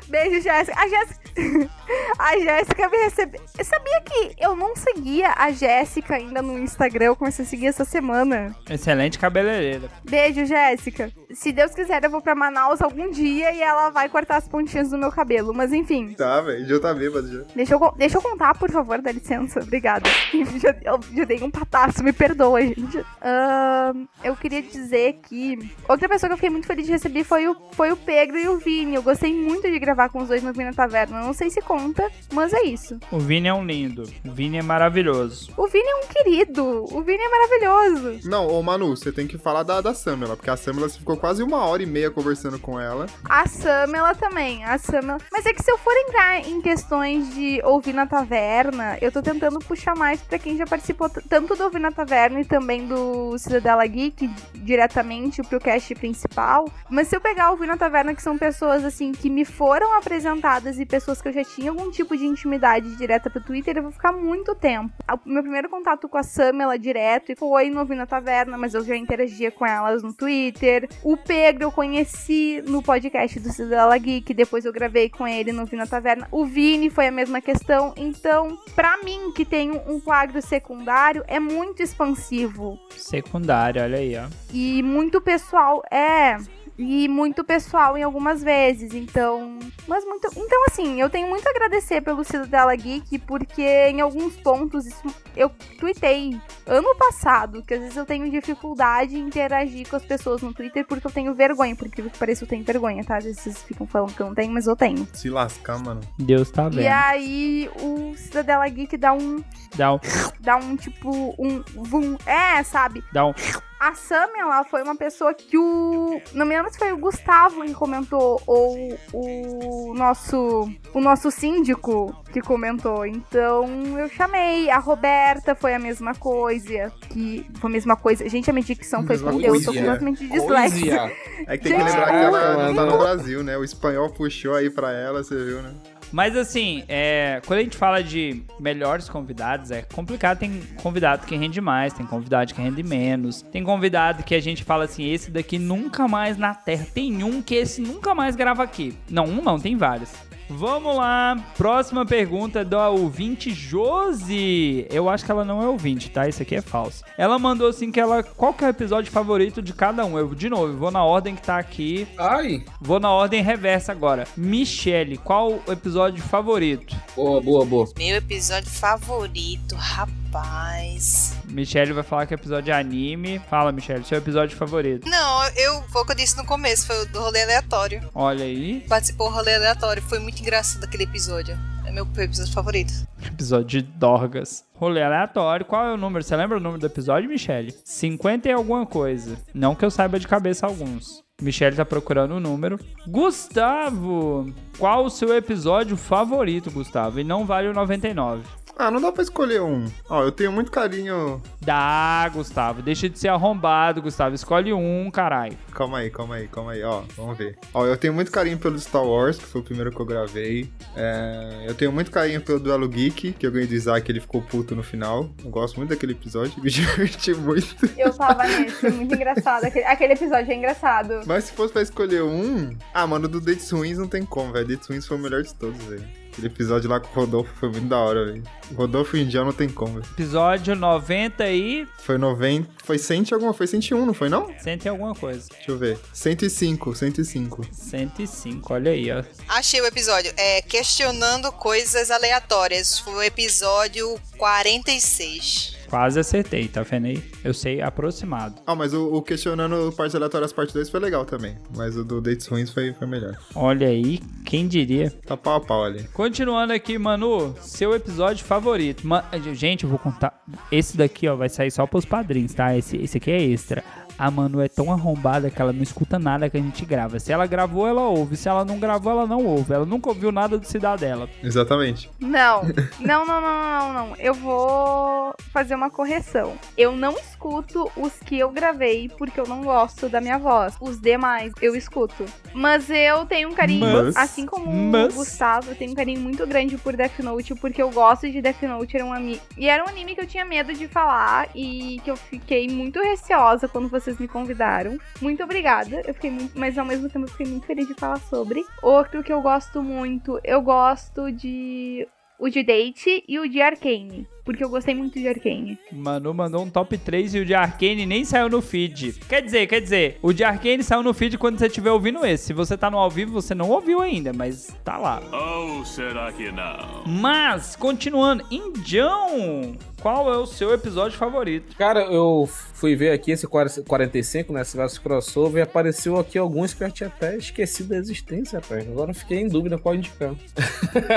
Speaker 2: Beijo, Jéssica. A Jéssica. A Jéssica me recebeu. Eu sabia que eu não seguia a Jéssica ainda no Instagram. Eu comecei a seguir essa semana.
Speaker 1: Excelente cabeleireira.
Speaker 2: Beijo, Jéssica. Se Deus quiser, eu vou pra Manaus algum dia e ela vai cortar as pontinhas do meu cabelo. Mas enfim.
Speaker 3: Tá, velho. Já tá bêbado já.
Speaker 2: Deixa eu, deixa eu contar, por favor, dá licença. Obrigada. já, eu já dei um pataço, me perdoa, gente. Ahn, eu queria dizer que outra pessoa que eu fiquei muito feliz de receber foi o, foi o Pedro e o Vini. Eu gostei muito de gravar com os dois no Vini na Taverna. Não sei se conta, mas é isso.
Speaker 1: O Vini é um lindo. O Vini é maravilhoso.
Speaker 2: O Vini é um querido. O Vini é maravilhoso.
Speaker 3: Não, ô Manu, você tem que falar da, da Samela, porque a Samela ficou quase uma hora e meia conversando com ela.
Speaker 2: A Samela também, a Samela. Mas é que se eu for entrar em questões de ouvir na taverna, eu tô tentando puxar mais pra quem já participou tanto do Ouvir na Taverna e também do Cidadela Geek diretamente pro cast principal. Mas se eu pegar o Ouvir na Taverna, que são pessoas assim que me foram apresentadas e pessoas que eu já tinha algum tipo de intimidade direta pro Twitter, eu vou ficar muito tempo. O meu primeiro contato com a Samela direto foi no Ouvir na Taverna, mas eu já interagia com elas no Twitter. O Pedro eu conheci no podcast do Cidadela Geek, depois eu gravei com ele no Vina Taverna. O Vini foi a mesma questão. Então, pra mim, que tem um quadro secundário, é muito expansivo.
Speaker 1: Secundário, olha aí, ó.
Speaker 2: E muito pessoal, é. E muito pessoal em algumas vezes, então. Mas muito. Então, assim, eu tenho muito a agradecer pelo Cidadela Geek, porque em alguns pontos isso, eu tuitei ano passado, que às vezes eu tenho dificuldade em interagir com as pessoas no Twitter porque eu tenho vergonha. Por incrível que pareça, eu tenho vergonha, tá? Às vezes vocês ficam falando que eu não tenho, mas eu tenho.
Speaker 3: Se lascar, mano.
Speaker 1: Deus tá vendo.
Speaker 2: E aí o Cidadela Geek dá um.
Speaker 1: Dá um.
Speaker 2: dá um tipo. um. Vum, é, sabe?
Speaker 1: Dá um.
Speaker 2: A Samela foi uma pessoa que o. Não me lembro se foi o Gustavo que comentou ou o nosso. O nosso síndico que comentou. Então eu chamei. A Roberta foi a mesma coisa. Que foi a mesma coisa. Gente, a minha dicção foi Deus. Eu tô
Speaker 3: coisa.
Speaker 2: completamente disléxica.
Speaker 3: É que tem que
Speaker 2: Gente,
Speaker 3: lembrar que ela, ela tá no Brasil, né? O espanhol puxou aí pra ela, você viu, né?
Speaker 1: Mas assim, é, quando a gente fala de melhores convidados, é complicado. Tem convidado que rende mais, tem convidado que rende menos. Tem convidado que a gente fala assim, esse daqui nunca mais na Terra. Tem um que esse nunca mais grava aqui. Não, um não, tem vários. Vamos lá. Próxima pergunta da ouvinte Josi. Eu acho que ela não é ouvinte, tá? Isso aqui é falso. Ela mandou assim que ela. Qual que é o episódio favorito de cada um? Eu, de novo, vou na ordem que tá aqui.
Speaker 5: Ai,
Speaker 1: Vou na ordem reversa agora. Michele, qual o episódio favorito?
Speaker 5: boa, boa, boa.
Speaker 7: Meu episódio favorito, rapaz.
Speaker 1: Michele vai falar que é episódio anime. Fala, Michele, seu episódio favorito.
Speaker 7: Não, eu, foi o que eu disse no começo, foi o do rolê aleatório.
Speaker 1: Olha aí,
Speaker 7: Participou do rolê aleatório, foi muito engraçado aquele episódio. É meu episódio favorito.
Speaker 1: episódio de Dorgas. Rolê aleatório. Qual é o número? Você lembra o número do episódio, Michele? 50 e alguma coisa. Não que eu saiba de cabeça alguns. Michele tá procurando o número. Gustavo! Qual o seu episódio favorito, Gustavo? E não vale o 99.
Speaker 3: Ah, não dá pra escolher um. Ó, eu tenho muito carinho.
Speaker 1: Dá, Gustavo. Deixa de ser arrombado, Gustavo. Escolhe um, caralho.
Speaker 3: Calma aí, calma aí, calma aí, ó. Vamos ver. Ó, eu tenho muito carinho pelo Star Wars, que foi o primeiro que eu gravei. É, eu tenho muito carinho pelo Duelo Geek, que eu ganhei do Isaac, ele ficou puto no final. Eu gosto muito daquele episódio, me diverti muito.
Speaker 2: Eu tava nesse, muito engraçado. Aquele, aquele episódio é engraçado.
Speaker 3: Mas se fosse pra escolher um. Ah, mano, do Dates Ruins não tem como, velho. Dates Ruins foi o melhor de todos, velho. Aquele episódio lá com o Rodolfo foi muito da hora, velho. O Rodolfo Indiano não tem como, velho.
Speaker 1: Episódio 90 e.
Speaker 3: Foi 90. Foi 100 e alguma. Foi 101, não foi não?
Speaker 1: 100 e alguma coisa.
Speaker 3: Deixa eu ver. 105, 105.
Speaker 1: 105, olha aí, ó.
Speaker 7: Achei o episódio. É Questionando Coisas Aleatórias. Foi o episódio 46.
Speaker 1: Quase acertei, tá vendo aí? Eu sei aproximado.
Speaker 3: Ah, mas o, o questionando partes aleatórias parte 2 foi legal também. Mas o do Dates Ruins foi, foi melhor.
Speaker 1: Olha aí, quem diria?
Speaker 3: Tá pau a pau ali.
Speaker 1: Continuando aqui, Manu, seu episódio favorito. Ma- Gente, eu vou contar. Esse daqui, ó, vai sair só pros padrinhos, tá? Esse, esse aqui é extra. A Manu é tão arrombada que ela não escuta nada que a gente grava. Se ela gravou, ela ouve. Se ela não gravou, ela não ouve. Ela nunca ouviu nada do Cidadela.
Speaker 3: Exatamente.
Speaker 2: Não, não, não, não, não, não. Eu vou fazer uma correção. Eu não escuto os que eu gravei porque eu não gosto da minha voz. Os demais eu escuto. Mas eu tenho um carinho,
Speaker 1: Mas-
Speaker 2: assim como
Speaker 1: mas-
Speaker 2: o Gustavo, eu tenho um carinho muito grande por Death Note porque eu gosto de Death Note. Era um ami- e era um anime que eu tinha medo de falar e que eu fiquei muito receosa quando vocês me convidaram. Muito obrigada. Eu fiquei muito, mas ao mesmo tempo eu fiquei muito feliz de falar sobre. Outro que eu gosto muito, eu gosto de o de Date e o de Arcane. Porque eu gostei muito de Arcane.
Speaker 1: Manu mandou um top 3 e o de Arcane nem saiu no feed. Quer dizer, quer dizer, o de Arcane saiu no feed quando você estiver ouvindo esse. Se você tá no ao vivo, você não ouviu ainda, mas tá lá.
Speaker 10: Ou será que não?
Speaker 1: Mas, continuando, Indião, qual é o seu episódio favorito?
Speaker 5: Cara, eu fui ver aqui esse 45, né? Esse verso crossover, e apareceu aqui alguns que eu tinha até esquecido da existência, rapaz. Agora eu fiquei em dúvida qual indicar.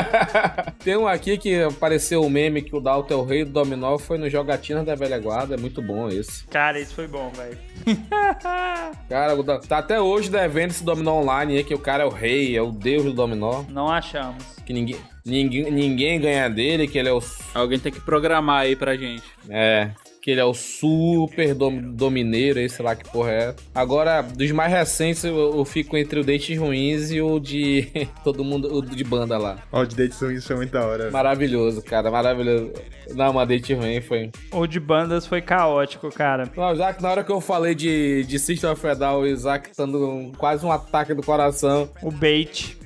Speaker 5: Tem um aqui que apareceu o meme que o Dalton o rei do dominó, foi no Jogatina da Velha Guarda, é muito bom esse.
Speaker 1: Cara, isso foi bom, velho.
Speaker 5: Cara, tá até hoje devendo esse dominó online aí, que o cara é o rei, é o deus do dominó,
Speaker 1: Não achamos.
Speaker 5: que ninguém, ninguém, ninguém ganha dele, que ele é o
Speaker 4: Alguém tem que programar aí pra gente.
Speaker 5: É. Que ele é o super dom, domineiro, sei lá que porra é. Agora, dos mais recentes, eu, eu fico entre o Dentes Ruins e o de todo mundo, o de banda lá.
Speaker 3: Ó, o de Dates Ruins foi muito da hora.
Speaker 5: Maravilhoso, cara, maravilhoso. Não, mas Date Ruim foi.
Speaker 1: O de bandas foi caótico, cara.
Speaker 5: Não, Isaac, na hora que eu falei de, de System of a Down, o Isaac dando um- quase um ataque do coração.
Speaker 1: O bait.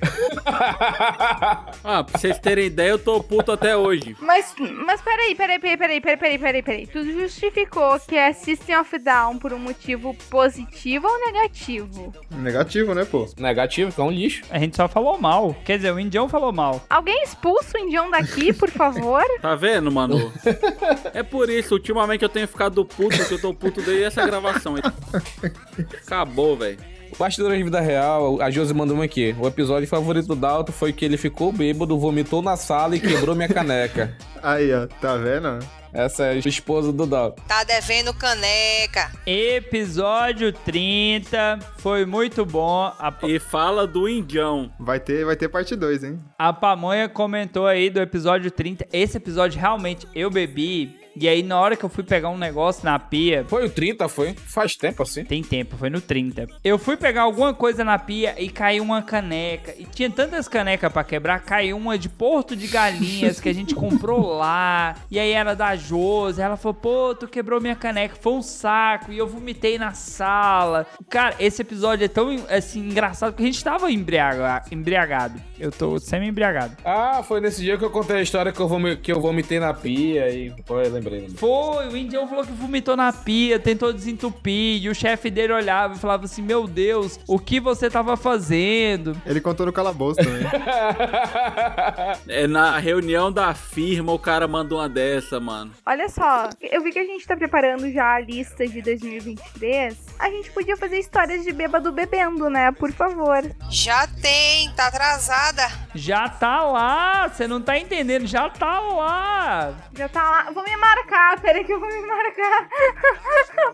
Speaker 4: Ah, pra vocês terem ideia, eu tô puto até hoje.
Speaker 2: Mas, mas peraí, peraí, peraí, peraí, peraí, peraí, peraí, peraí. Tu justificou que é System of Down por um motivo positivo ou negativo?
Speaker 3: Negativo, né, pô?
Speaker 5: Negativo, que é um lixo.
Speaker 1: A gente só falou mal. Quer dizer, o Indião falou mal.
Speaker 2: Alguém expulsa o Indião daqui, por favor?
Speaker 4: Tá vendo, mano? É por isso, ultimamente eu tenho ficado puto, que eu tô puto desde essa gravação. Acabou, velho.
Speaker 5: Bastidores de vida real, a Josi mandou um aqui. O episódio favorito do Dalton foi que ele ficou bêbado, vomitou na sala e quebrou minha caneca.
Speaker 3: Aí, ó, tá vendo?
Speaker 5: Essa é a esposa do Dalton.
Speaker 7: Tá devendo caneca.
Speaker 1: Episódio 30. Foi muito bom. A,
Speaker 4: E fala do Indião.
Speaker 3: Vai ter, vai ter parte 2, hein?
Speaker 1: a Pamonha comentou aí do episódio 30. Esse episódio realmente eu bebi E aí, na hora que eu fui pegar um negócio na pia.
Speaker 5: Foi o 30, foi? Faz tempo assim?
Speaker 1: Tem tempo, foi no 30. Eu fui pegar alguma coisa na pia e caiu uma caneca. E tinha tantas canecas pra quebrar, caiu uma de Porto de Galinhas que a gente comprou lá. E aí era da Josi. Ela falou: pô, tu quebrou minha caneca. Foi um saco. E eu vomitei na sala. Cara, esse episódio é tão assim, engraçado porque a gente tava embriaga- embriagado. Eu tô semi-embriagado.
Speaker 5: Ah, foi nesse dia que eu contei a história que eu, que eu vomitei na pia e. Pô, eu
Speaker 1: Foi, o Indião falou que vomitou na pia, tentou desentupir, e o chefe dele olhava e falava assim: Meu Deus, o que você tava fazendo?
Speaker 3: Ele contou no calabouço também.
Speaker 4: É na reunião da firma o cara mandou uma dessa, mano.
Speaker 2: Olha só, eu vi que a gente tá preparando já a lista de 2023. A gente podia fazer histórias de bêbado bebendo, né? Por favor.
Speaker 7: Já tem, tá atrasada.
Speaker 1: Já tá lá, você não tá entendendo, já tá lá.
Speaker 2: Já tá lá. Vou me marcar, peraí que eu vou me marcar.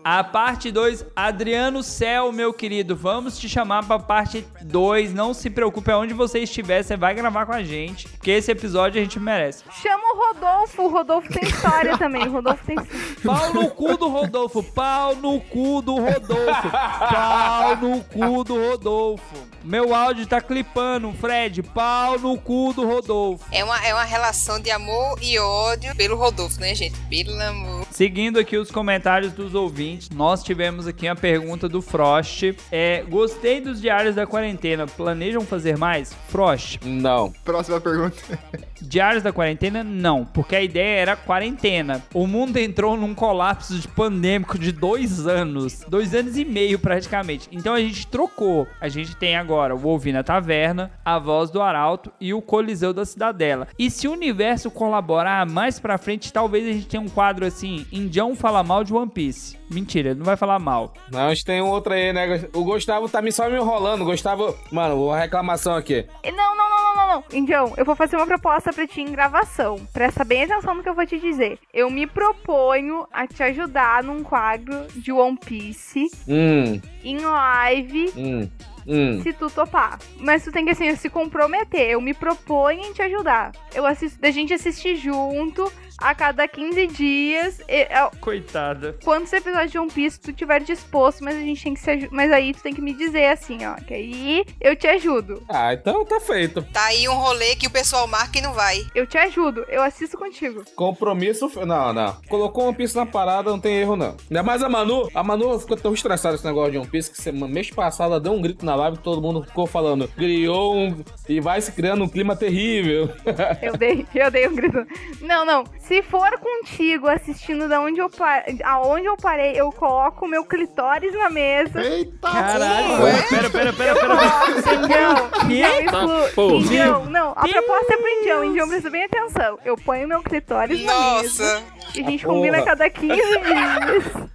Speaker 1: A parte 2, Adriano Céu, meu querido, vamos te chamar pra parte 2. Não se preocupe, aonde você estiver, você vai gravar com a gente, porque esse episódio a gente merece.
Speaker 2: Chama o Rodolfo. O Rodolfo tem história também. O Rodolfo tem.
Speaker 1: Pau no cu do Rodolfo, pau no cu do Rodolfo, pau no cu do Rodolfo. Meu áudio tá clipando, Fred, pau no cu do Rodolfo.
Speaker 7: É uma, é uma relação de amor e ódio pelo Rodolfo, né, gente? Pelo amor.
Speaker 1: Seguindo aqui os comentários dos ouvintes, nós tivemos aqui uma pergunta do Frost. É, gostei dos diários da quarentena, planejam fazer mais? Frost,
Speaker 5: Não.
Speaker 3: Próxima pergunta.
Speaker 1: diários da quarentena, não, porque a ideia era quarentena. O mundo entrou num colapso de pandêmico de dois anos, dois anos e meio praticamente. Então a gente trocou. A gente tem agora o Ouvir na Taverna, a Voz do Arauto e o Coliseu da Cidadela. E se o universo colaborar mais pra frente, talvez a gente tenha um quadro assim: Indião fala mal de One Piece. Mentira, ele não vai falar mal.
Speaker 5: Não, a gente tem um outro aí, né? O Gustavo tá me só me enrolando. O Gustavo. Mano, uma reclamação aqui.
Speaker 2: Não, não, não, não. Indião, eu vou fazer uma proposta pra ti em gravação. Presta bem atenção no que eu vou te dizer. Eu me proponho a te ajudar num quadro de One Piece
Speaker 5: Hum,
Speaker 2: em live.
Speaker 5: hum, hum.
Speaker 2: Se tu topar. Mas tu tem que, assim, se comprometer. Eu me proponho em te ajudar. Eu assisto, da gente assistir junto a cada 15 dias. E- é-
Speaker 1: Coitada.
Speaker 2: Quantos episódios de One Piece tu tiver disposto, mas a gente tem que se Mas aí tu tem que me dizer assim, ó. Que aí eu te ajudo.
Speaker 5: Ah, então tá feito.
Speaker 7: Tá aí um rolê que o pessoal marca e não vai.
Speaker 2: Eu te ajudo. Eu assisto contigo.
Speaker 5: Compromisso. Não, não. Colocou One Piece na parada, não tem erro, não. Ainda mais a Manu. A Manu ficou tão estressada com esse negócio de One Piece que semana, mês passado ela deu um grito na live e todo mundo ficou falando. Criou um. E vai se criando um clima terrível.
Speaker 2: Eu dei, eu dei um grito. Não, não. Se for contigo assistindo da onde eu par... aonde eu parei, eu coloco o meu clitóris na mesa.
Speaker 3: Eita!
Speaker 1: Caralho,
Speaker 7: Ué?
Speaker 1: pera, pera, pera, pera.
Speaker 2: Indião,
Speaker 4: Tá, porra.
Speaker 2: Indião, não. A proposta é pro Indião. Indião, presta bem atenção. Eu ponho meu clitóris na mesa.
Speaker 7: Nossa.
Speaker 2: E a gente
Speaker 5: Porra.
Speaker 2: combina a cada 15 dias.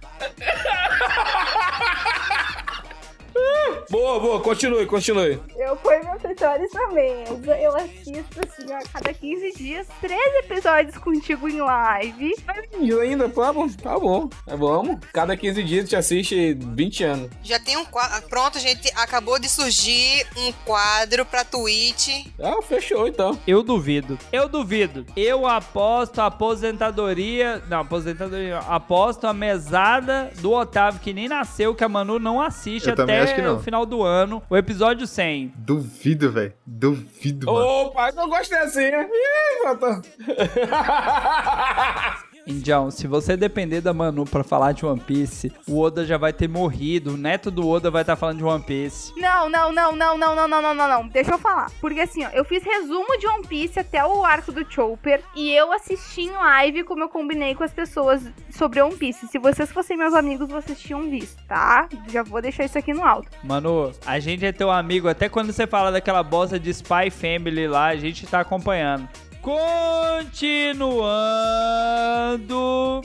Speaker 5: Boa, boa, continue, continue.
Speaker 2: Eu ponho meu clitóris na mesa. Eu assisto, assim, ó, a cada 15 dias, três episódios contigo em live.
Speaker 5: E ainda, tá bom, tá bom. É bom. Cada 15 dias a gente assiste 20 anos.
Speaker 7: Já tem um quadro. Pronto, gente. Acabou de surgir um quadro pra Twitch.
Speaker 5: Ah, fechou então.
Speaker 1: Eu duvido. Eu duvido. Eu aposto a aposentadoria. Não, aposentadoria. não. Aposto a mesada do Otávio, que nem nasceu, que a Manu não assiste
Speaker 3: Eu
Speaker 1: até
Speaker 3: acho que não.
Speaker 1: o final do ano. O episódio 100.
Speaker 3: Duvido, velho. Duvido, mano.
Speaker 5: Opa, eu gostei assim, né? Ih.
Speaker 1: Indião, se você depender da Manu pra falar de One Piece, o Oda já vai ter morrido. O neto do Oda vai estar falando de One Piece.
Speaker 2: Não, não, não, não, não, não, não, não, não, não. Deixa eu falar. Porque assim, ó, eu fiz resumo de One Piece até o arco do Chopper e eu assisti em live como eu combinei com as pessoas sobre One Piece. Se vocês fossem meus amigos, vocês tinham visto, tá? Já vou deixar isso aqui no alto.
Speaker 1: Manu, a gente é teu amigo. Até quando você fala daquela bosta de Spy Family lá, a gente tá acompanhando. Continuando,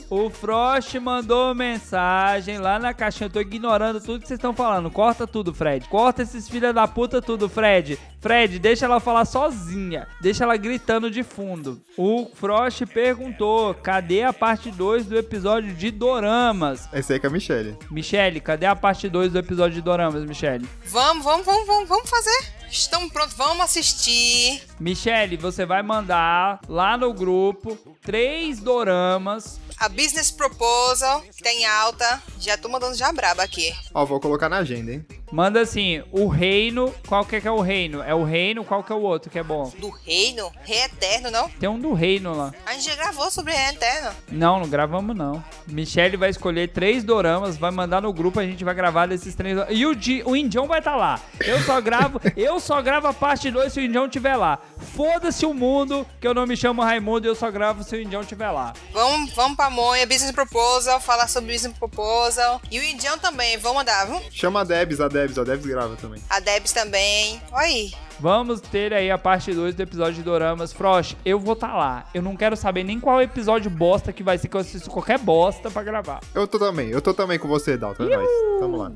Speaker 1: o Frost mandou mensagem lá na caixinha. Eu tô ignorando tudo que vocês estão falando. Corta tudo, Fred. Corta esses filha da puta tudo, Fred. Fred, deixa ela falar sozinha. Deixa ela gritando de fundo. O Frost perguntou: cadê a parte 2 do episódio de Doramas?
Speaker 3: Esse aí que é a Michelle.
Speaker 1: Michele, cadê a parte 2 do episódio de Doramas, Michele?
Speaker 7: Vamos, vamos, vamos, vamos, vamos fazer. Estamos prontos, vamos assistir.
Speaker 1: Michele, você vai mandar lá no grupo três doramas.
Speaker 7: A Business Proposal, que tá em alta. Já tô mandando já braba aqui.
Speaker 3: Ó, vou colocar na agenda, hein?
Speaker 1: Manda assim, o reino, qual que é, que é o reino? É o reino, qual que é o outro que é bom?
Speaker 7: Do reino? Rei Eterno, não?
Speaker 1: Tem um do reino lá.
Speaker 7: A gente já gravou sobre Rei Eterno.
Speaker 1: Não, não gravamos não. Michele vai escolher três doramas, vai mandar no grupo, a gente vai gravar desses três. E o, o Indião vai estar lá. Eu só gravo, eu só gravo a parte 2 se o Indião estiver lá. Foda-se o mundo, que eu não me chamo Raimundo e eu só gravo se o Indião estiver lá.
Speaker 7: Vamos, vamos pra Monha, Business Proposal, falar sobre Business Proposal. E o Indião também, vamos mandar, viu?
Speaker 3: Chama a Debs, a Debs, a Debs grava também.
Speaker 7: A Debs também. Olha aí.
Speaker 1: Vamos ter aí a parte 2 do episódio de Doramas. Frost, eu vou estar lá. Eu não quero saber nem qual episódio bosta que vai ser, que eu assisto qualquer bosta pra gravar.
Speaker 3: Eu tô também, eu tô também com você, Dalton. É nóis. Tamo lá.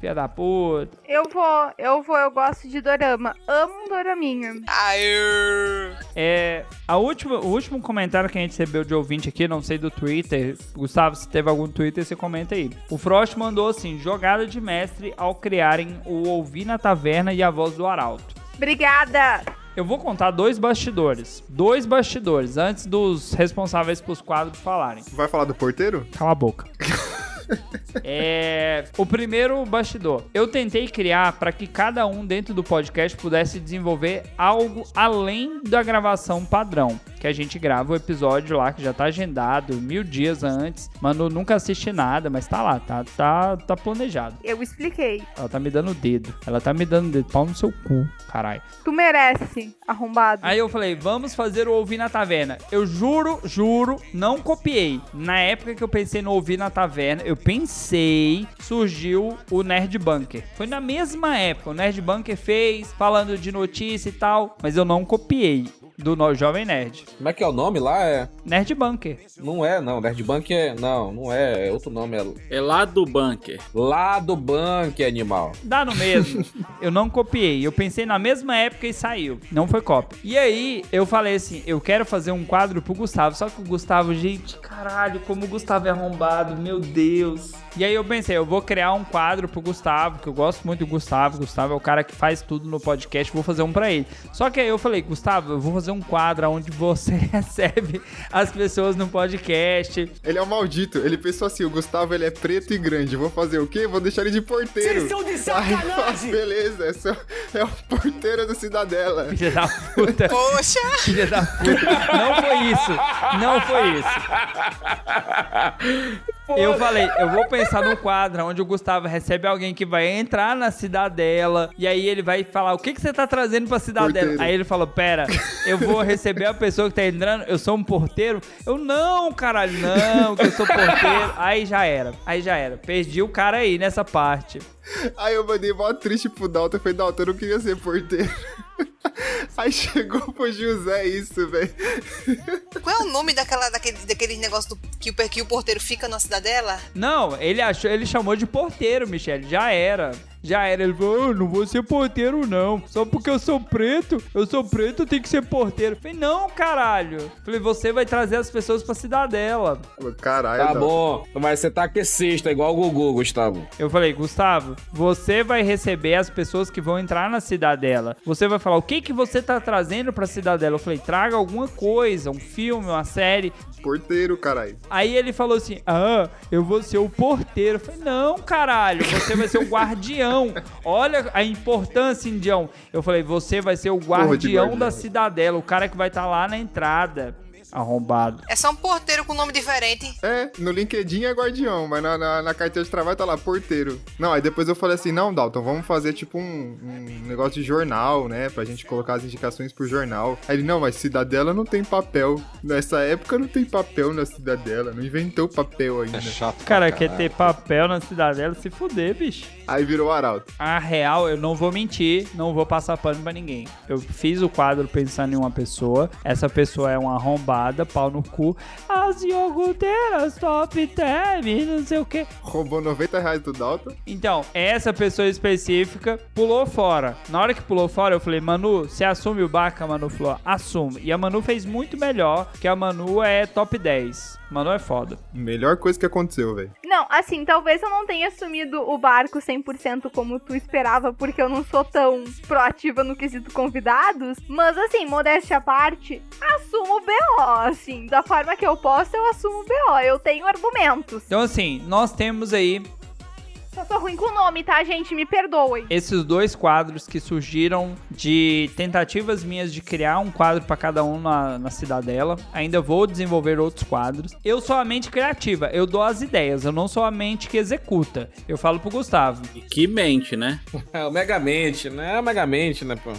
Speaker 1: Filha da puta.
Speaker 2: Eu vou, eu vou, eu gosto de dorama. Amo um doraminha.
Speaker 7: Aê.
Speaker 1: É, a última, o último comentário que a gente recebeu de ouvinte aqui, não sei do Twitter. Gustavo, se teve algum Twitter, você comenta aí. O Frost mandou assim: jogada de mestre ao criarem o Ouvir na Taverna e a voz do Arauto.
Speaker 2: Obrigada!
Speaker 1: Eu vou contar dois bastidores. Dois bastidores, antes dos responsáveis pelos quadros falarem.
Speaker 3: Vai falar do porteiro?
Speaker 1: Cala a boca. É, o primeiro bastidor. Eu tentei criar para que cada um dentro do podcast pudesse desenvolver algo além da gravação padrão. Que a gente grava o episódio lá, que já tá agendado mil dias antes. Mano, nunca assisti nada, mas tá lá, tá, tá, tá planejado.
Speaker 2: Eu expliquei.
Speaker 1: Ela tá me dando o dedo. Ela tá me dando o dedo. Pau no seu cu, caralho.
Speaker 2: Tu merece, arrombado.
Speaker 1: Aí eu falei, vamos fazer o Ouvir na Taverna. Eu juro, juro, não copiei. Na época que eu pensei no Ouvir na Taverna, eu pensei, surgiu o Nerd Bunker. Foi na mesma época, o Nerd Bunker fez, falando de notícia e tal, mas eu não copiei do no Jovem Nerd.
Speaker 5: Como é que é o nome lá? É...
Speaker 1: Nerd Bunker.
Speaker 5: Não é, não. Nerd Bank é. Não, não é. É outro nome. É
Speaker 4: É lá do bunker.
Speaker 5: lá do Bank, animal.
Speaker 1: Dá no mesmo. eu não copiei. Eu pensei na mesma época e saiu. Não foi cópia. E aí, eu falei assim: eu quero fazer um quadro pro Gustavo. Só que o Gustavo, gente, caralho, como o Gustavo é arrombado, meu Deus. E aí eu pensei, eu vou criar um quadro pro Gustavo, que eu gosto muito do Gustavo. Gustavo é o cara que faz tudo no podcast, vou fazer um pra ele. Só que aí eu falei, Gustavo, eu vou fazer um quadro onde você recebe as pessoas no podcast.
Speaker 3: Ele é um maldito. Ele pensou assim: o Gustavo ele é preto e grande. Vou fazer o quê? Vou deixar ele de porteiro.
Speaker 8: Vocês estão de
Speaker 3: Aí,
Speaker 8: sacanagem!
Speaker 3: beleza, é, é o porteiro da Cidadela.
Speaker 1: Filha da puta.
Speaker 7: Poxa!
Speaker 1: Filha da puta. Não foi isso. Não foi isso. Eu falei, eu vou pensar num quadro onde o Gustavo recebe alguém que vai entrar na cidadela e aí ele vai falar: O que, que você tá trazendo pra cidadela?
Speaker 3: Porteiro.
Speaker 1: Aí ele falou: Pera, eu vou receber a pessoa que tá entrando, eu sou um porteiro? Eu não, caralho, não, que eu sou porteiro. Aí já era, aí já era. Perdi o cara aí nessa parte.
Speaker 3: Aí eu mandei mó triste pro Dalton. Eu falei, Dalton, eu não queria ser porteiro. Aí chegou pro José isso, velho.
Speaker 7: Qual é o nome daquela, daquele, daquele negócio do, que, o, que o porteiro fica na cidadela?
Speaker 1: Não, ele achou, ele chamou de porteiro, Michele. Já era. Já era. Ele falou, eu não vou ser porteiro, não. Só porque eu sou preto, eu sou preto, eu tenho que ser porteiro. Falei, não, caralho. Falei, você vai trazer as pessoas pra cidadela.
Speaker 3: Caralho,
Speaker 5: Tá
Speaker 3: Dalton.
Speaker 5: bom. Mas você tá aquecista, igual o Gugu, Gustavo.
Speaker 1: Eu falei, Gustavo, você vai receber as pessoas que vão entrar na cidadela. Você vai falar, o que que você tá trazendo pra cidadela? Eu falei, traga alguma coisa, um filme, uma série.
Speaker 3: Porteiro, caralho.
Speaker 1: Aí ele falou assim: Ah, eu vou ser o porteiro. Eu falei: Não, caralho, você vai ser o guardião. Olha a importância, Indião. Eu falei: Você vai ser o guardião
Speaker 3: guardião.
Speaker 1: da cidadela, o cara que vai estar lá na entrada. Arrombado.
Speaker 7: É só um porteiro com nome diferente.
Speaker 3: É, no LinkedIn é guardião, mas na, na, na carteira de trabalho tá lá, porteiro. Não, aí depois eu falei assim, não, Dalton, vamos fazer tipo um, um negócio de jornal, né? Pra gente colocar as indicações pro jornal. Aí ele, não, mas Cidadela não tem papel. Nessa época não tem papel na Cidadela, não inventou papel ainda.
Speaker 1: O cara quer ter papel na cidadela, se fuder, bicho.
Speaker 3: Aí virou Arauto.
Speaker 1: A real, eu não vou mentir, não vou passar pano pra ninguém. Eu fiz o quadro pensando em uma pessoa, essa pessoa é um arrombado zoada, pau no cu. As iogurteiras top term, não sei o que.
Speaker 3: Roubou 90 reais do Dalton.
Speaker 1: Então, essa pessoa específica pulou fora. Na hora que pulou fora, eu falei, Manu, você assume o barco? A Manu falou, assume. E a Manu fez muito melhor, que a Manu é top 10. Manu é foda.
Speaker 3: Melhor coisa que aconteceu, velho.
Speaker 2: Não, assim, talvez eu não tenha assumido o barco 100% como tu esperava, porque eu não sou tão proativa no quesito convidados. Mas, assim, modéstia à parte, assumo o BO, assim. Da forma que eu posso, eu assumo o BO. Eu tenho argumentos.
Speaker 1: Então, assim, nós temos aí
Speaker 2: Só sou ruim com o nome, tá, gente? Me perdoem.
Speaker 1: esses dois quadros que surgiram de tentativas minhas de criar um quadro pra cada um na, na cidadela. Ainda vou desenvolver outros quadros. Eu sou a mente criativa, eu dou as ideias, eu não sou a mente que executa. Eu falo pro Gustavo.
Speaker 4: Que mente, né?
Speaker 5: É o Megamente, né? É o Megamente, né, pô?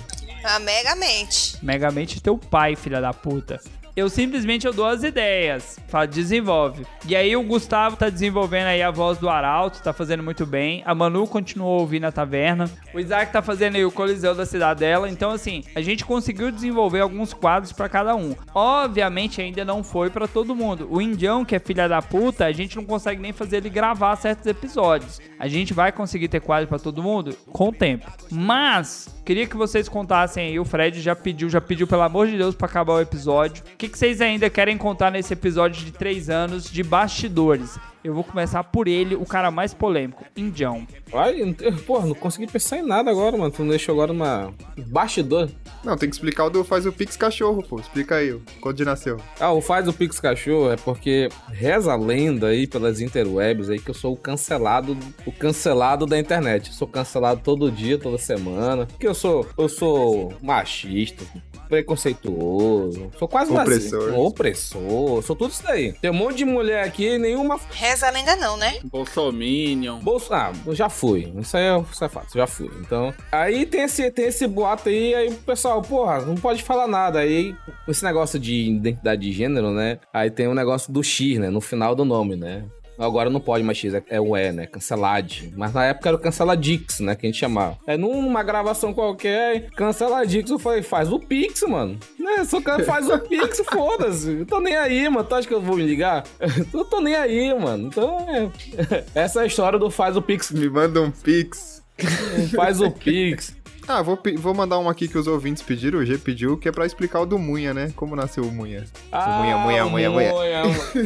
Speaker 7: A Megamente.
Speaker 1: Megamente teu pai, filha da puta. Eu simplesmente eu dou as ideias. Fala, desenvolve. E aí o Gustavo tá desenvolvendo aí a voz do Arauto, tá fazendo muito bem. A Manu continuou ouvindo a taverna. O Isaac tá fazendo aí o Coliseu da Cidadela. Então, assim, a gente conseguiu desenvolver alguns quadros pra cada um. Obviamente ainda não foi pra todo mundo. O Indião, que é filha da puta, a gente não consegue nem fazer ele gravar certos episódios. A gente vai conseguir ter quadro pra todo mundo com o tempo. Mas, queria que vocês contassem aí. O Fred já pediu, já pediu, pelo amor de Deus, pra acabar o episódio. O que, que vocês ainda querem contar nesse episódio de 3 anos de bastidores? Eu vou começar por ele, o cara mais polêmico, Indião.
Speaker 5: Ai, não porra, não consegui pensar em nada agora, mano. Tu me deixou agora numa bastidor.
Speaker 3: Não, tem que explicar o do faz o Pix cachorro, pô. Explica aí, ó. quando nasceu.
Speaker 5: Ah, o faz o Pix Cachorro é porque reza a lenda aí pelas interwebs aí que eu sou o cancelado, o cancelado da internet. Eu sou cancelado todo dia, toda semana. Porque eu sou, eu sou machista, preconceituoso, sou quase
Speaker 3: Opressor.
Speaker 5: Assim, opressor, sou tudo isso daí. Tem um monte de mulher aqui e nenhuma
Speaker 7: Reza a lenda não, né?
Speaker 4: Bolsominion.
Speaker 5: Bolso... Ah, já fui. Isso aí é, isso é fato, já fui. Então, aí tem esse, tem esse boato aí, aí o pessoal, porra, não pode falar nada. Aí, esse negócio de identidade de gênero, né? Aí tem o negócio do X, né? No final do nome, né? Agora não pode mais X, é, é o E, né? Cancelade. Mas na época era o Canceladix, né? Que a gente chamava. É numa gravação qualquer, Canceladix, eu falei, faz o Pix, mano. Né? Só que faz o Pix, foda-se. Eu tô nem aí, mano. Tu acha que eu vou me ligar? Eu tô nem aí, mano. Então, é... essa é a história do faz o Pix.
Speaker 3: Me manda um Pix.
Speaker 5: Faz o Pix.
Speaker 3: Ah, vou, vou mandar um aqui que os ouvintes pediram, o G pediu, que é pra explicar o do Munha, né? Como nasceu o Munha.
Speaker 5: Ah,
Speaker 3: Munha, Munha, Munha, Munha.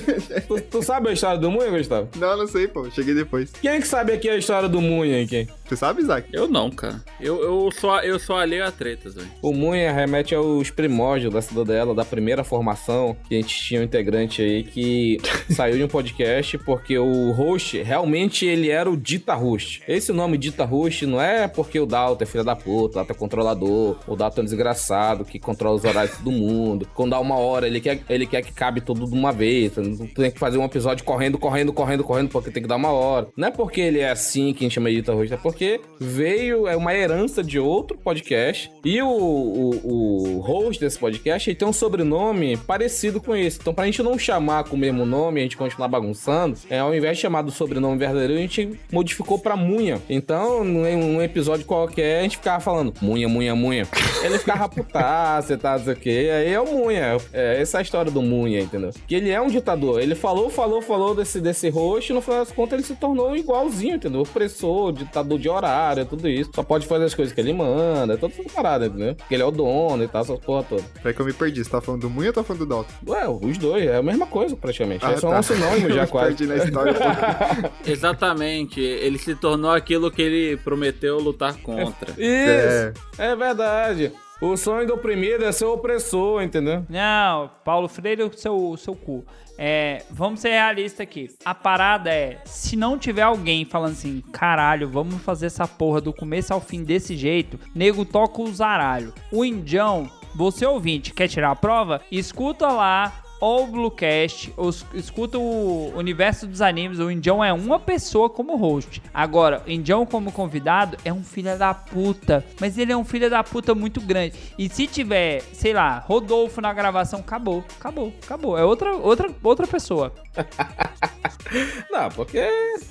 Speaker 5: tu, tu sabe a história do Munha, Gustavo?
Speaker 3: Não, não sei, pô. Cheguei depois.
Speaker 5: Quem é que sabe aqui a história do Munha aqui?
Speaker 3: Você sabe, Isaac?
Speaker 4: Eu não, cara. Eu, eu, sou, eu sou alheio a tretas, velho.
Speaker 5: O Munha remete aos primórdios da cidadela, da primeira formação, que a gente tinha um integrante aí que saiu de um podcast porque o host, realmente ele era o Dita Host. Esse nome Dita Host não é porque o Dalton é filho da puta, o Dalton é controlador, o Dalton é um desgraçado que controla os horários do mundo. Quando dá uma hora, ele quer, ele quer que cabe tudo de uma vez. Não tem que fazer um episódio correndo, correndo, correndo, correndo, porque tem que dar uma hora. Não é porque ele é assim que a gente chama de Dita Host, é porque veio, é uma herança de outro podcast. E o, o, o host desse podcast ele tem um sobrenome parecido com esse. Então, pra gente não chamar com o mesmo nome, a gente continuar bagunçando, é, ao invés de chamar do sobrenome verdadeiro, a gente modificou pra Munha. Então, num, episódio qualquer, a gente ficava falando Munha, Munha, Munha. Ele ficava putaço e tal, não sei o quê. Aí é o Munha. É, essa é a história do Munha, entendeu? Que ele é um ditador. Ele falou, falou, falou desse, desse host e no final das contas ele se tornou igualzinho, entendeu? Opressor, ditador de horário, tudo isso. Só pode fazer as coisas que ele manda, toda essa parada, entendeu? Porque ele é o dono e tal, essas porra toda.
Speaker 3: Peraí que eu me perdi. Você tá falando do Munha ou tá falando do Dalton?
Speaker 5: Ué, os dois, é a mesma coisa praticamente.
Speaker 3: Ah,
Speaker 5: é só
Speaker 3: tá.
Speaker 5: um sinônimo já quase.
Speaker 3: perdi na história.
Speaker 4: Exatamente. Ele se tornou aquilo que ele prometeu lutar contra.
Speaker 5: Isso, é. verdade. O sonho do oprimido é ser opressor, entendeu?
Speaker 1: Não, Paulo Freire, seu, seu cu. É, vamos ser realistas aqui. A parada é, se não tiver alguém falando assim, caralho, vamos fazer essa porra do começo ao fim desse jeito, nego toca o zaralho. O Indião, você ouvinte, quer tirar a prova? Escuta lá ou o Bluecast, ou es- escuta o Universo dos Animes, o Indião é uma pessoa como host. Agora, o Indião como convidado é um filho da puta, mas ele é um filho da puta muito grande. E se tiver, sei lá, Rodolfo na gravação, acabou, acabou, acabou. É outra, outra, outra pessoa.
Speaker 5: Não, porque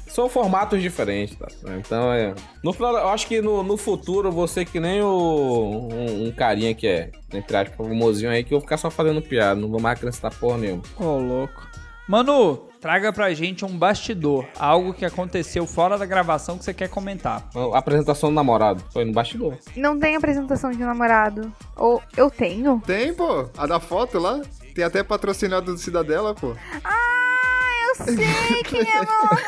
Speaker 5: são formatos diferentes, tá? Então é. No final, eu acho que no, no futuro você que nem o. Um, um carinha que é, entre aspas, famosinho aí, que eu vou ficar só fazendo piada, não vou mais acrescentar porra nenhuma.
Speaker 1: Ô, louco. Manu, traga pra gente um bastidor, algo que aconteceu fora da gravação que você quer comentar.
Speaker 5: A apresentação do namorado foi no bastidor.
Speaker 2: Não tem apresentação de namorado. Ou eu tenho?
Speaker 3: Tem, pô. A da foto lá. Tem até patrocinado do Cidadela, pô.
Speaker 2: Ah, sei quem é meu namorado.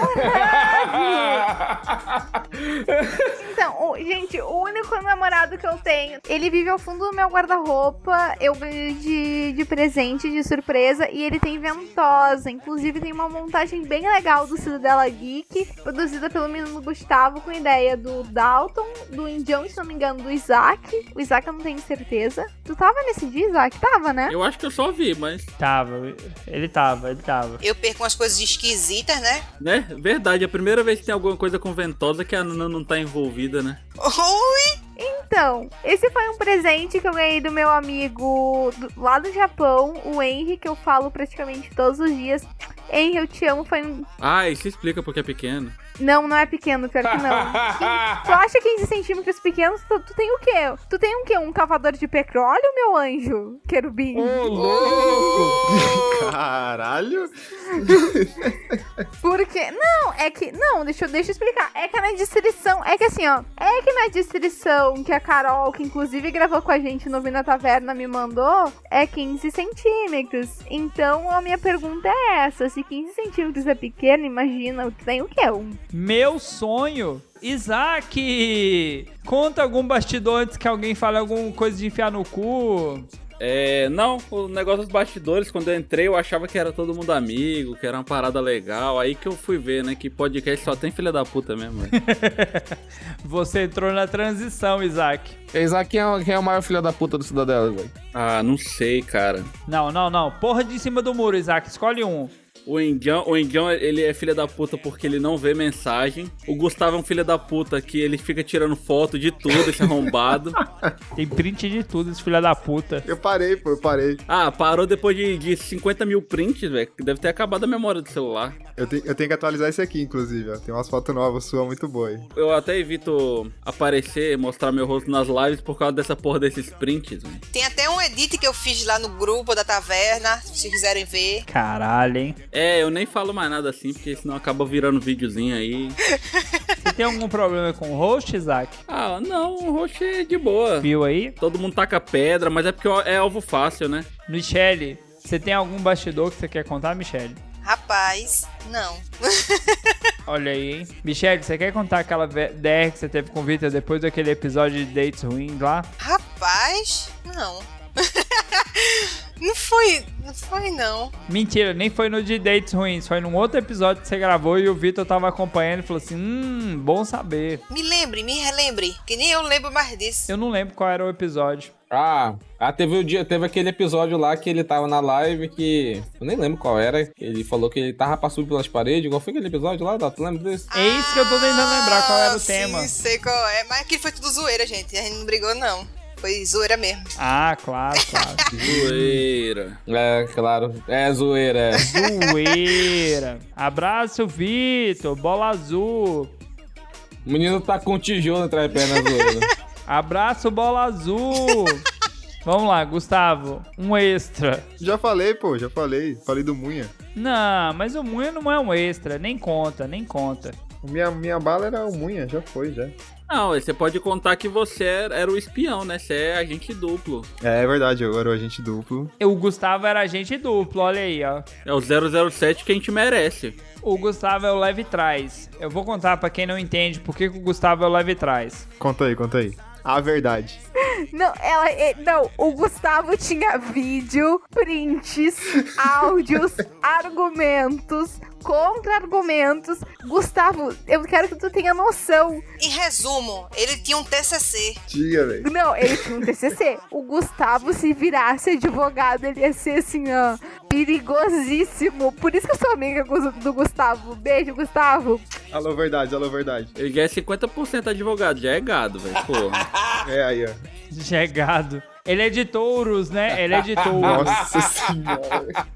Speaker 2: Então, o- gente, o único namorado que eu tenho, ele vive ao fundo do meu guarda-roupa. Eu ganhei de, de presente, de surpresa, e ele tem ventosa. Inclusive, tem uma montagem bem legal do Cidadela Geek, produzida pelo menino Gustavo, com ideia do Dalton, do Indião, se não me engano, do Isaac. O Isaac eu não tenho certeza. Tu tava nesse dia, Isaac? Tava, né?
Speaker 4: Eu acho que eu só vi, mas.
Speaker 1: Tava, ele tava, ele tava.
Speaker 7: Eu perco umas coisas esquisitas, né?
Speaker 4: Né? Verdade, é a primeira vez que tem alguma coisa com ventosa que a Nana não tá envolvida, né?
Speaker 7: Ui!
Speaker 2: Então, esse foi um presente que eu ganhei do meu amigo do- lá do Japão, o Henry, que eu falo praticamente todos os dias. Henry, eu te amo. Foi um.
Speaker 4: Ah, isso explica porque é pequeno.
Speaker 2: Não, não é pequeno, pior que não. Tu acha 15 centímetros pequenos? Tu, tu tem o quê? Tu tem o quê? Um cavador de petróleo, meu anjo? Querubim?
Speaker 3: Caralho.
Speaker 2: Porque. Não, é que. Não, deixa, eu- deixa eu explicar. É que na descrição. É que assim, ó. É que na descrição que a Carol, que inclusive gravou com a gente no Vina Taverna, me mandou, é 15 centímetros. Então a minha pergunta é essa: se 15 centímetros é pequeno, imagina, tu tem o quê? Um.
Speaker 1: Meu sonho. Isaac! Conta algum bastidor antes que alguém fale alguma coisa de enfiar no cu.
Speaker 4: É, não, o negócio dos bastidores, quando eu entrei, eu achava que era todo mundo amigo, que era uma parada legal. Aí que eu fui ver, né, que podcast só tem filha da puta mesmo. velho.
Speaker 1: Você entrou na transição, Isaac.
Speaker 5: Isaac, quem é, quem é o maior filho da puta do Cidadela, velho?
Speaker 4: ah, não sei, cara.
Speaker 1: Não, não, não. Porra de cima do muro, Isaac. Escolhe um.
Speaker 4: O Indião, o Indião, ele é filha da puta porque ele não vê mensagem. O Gustavo é um filho da puta que ele fica tirando foto de tudo, esse arrombado.
Speaker 1: Tem print de tudo, esse filho da puta.
Speaker 3: Eu parei, pô, eu parei.
Speaker 4: Ah, parou depois de, de 50 mil prints, velho. Deve ter acabado a memória do celular.
Speaker 3: Eu, te- eu tenho que atualizar esse aqui, inclusive, ó. Tem umas fotos novas sua muito boas. aí.
Speaker 4: Eu até evito aparecer, mostrar meu rosto nas lives por causa dessa porra desses prints, velho.
Speaker 7: Tem até um edit que eu fiz lá no grupo da taverna, se quiserem ver.
Speaker 1: Caralho, hein?
Speaker 4: É, eu nem falo mais nada assim, porque senão acaba virando videozinho aí.
Speaker 1: Você tem algum problema com o host, Isaac?
Speaker 4: Ah, não, o roxo é de boa.
Speaker 1: Viu aí?
Speaker 4: Todo mundo taca pedra, mas é porque é alvo fácil, né?
Speaker 1: Michele, você tem algum bastidor que você quer contar, Michele?
Speaker 7: Rapaz, não.
Speaker 1: Olha aí, hein? Michele, você quer contar aquela DR que você teve com o Victor depois daquele episódio de dates ruins lá?
Speaker 7: Rapaz, não. não foi, não foi não.
Speaker 1: Mentira, nem foi no de dates ruins, foi num outro episódio que você gravou e o Victor tava acompanhando e falou assim: hum, bom saber.
Speaker 7: Me lembre, me relembre, que nem eu lembro mais disso.
Speaker 1: Eu não lembro qual era o episódio.
Speaker 5: Ah, ah, teve o dia, teve aquele episódio lá que ele tava na live que. Eu nem lembro qual era. Ele falou que ele tava passando pelas paredes. Qual foi aquele episódio lá, Dato? Tu lembra desse?
Speaker 1: É isso que eu tô tentando lembrar qual era o
Speaker 7: Ah,
Speaker 1: tema.
Speaker 7: Sim, sei qual é. Mas aquilo foi tudo zoeira, gente. A gente não brigou, não. Foi zoeira mesmo.
Speaker 1: Ah, claro, claro.
Speaker 4: Zoeira.
Speaker 5: É, claro. É zoeira. é.
Speaker 1: Zoeira. Abraço, Vitor. Bola azul.
Speaker 5: O menino tá com tijolo atrás da perna zoeira.
Speaker 1: Abraço, bola azul. Vamos lá, Gustavo. Um extra.
Speaker 3: Já falei, pô, já falei. Falei do Munha.
Speaker 1: Não, mas o Munha não é um extra. Nem conta, nem conta.
Speaker 3: Minha, minha bala era o Munha, já foi, já.
Speaker 4: Não, você pode contar que você era, o espião, né? Você é agente duplo.
Speaker 3: É, é verdade, eu era o agente duplo.
Speaker 1: O Gustavo era agente duplo, olha aí, ó.
Speaker 4: É o 007 que a gente merece.
Speaker 1: O Gustavo é o leve trás. Eu vou contar pra quem não entende por que, que o Gustavo é o leve trás.
Speaker 3: Conta aí, conta aí. A verdade.
Speaker 2: Não, ela. é- Não, o Gustavo tinha vídeo, prints, áudios, argumentos, contra-argumentos. Gustavo, eu quero que tu tenha noção.
Speaker 7: Em resumo, ele tinha um TCC.
Speaker 3: Tinha, velho.
Speaker 2: Não, ele tinha um TCC. O Gustavo, se virasse advogado, ele ia ser assim, ó, perigosíssimo. Por isso que eu sou amiga do Gustavo. Beijo, Gustavo.
Speaker 3: Alô, verdade, alô, verdade.
Speaker 4: Ele já é 50% advogado, já é gado, velho. Porra.
Speaker 3: É aí, ó.
Speaker 1: Chegado. Ele é de touros, né? Ele é de touros.
Speaker 3: Nossa senhora.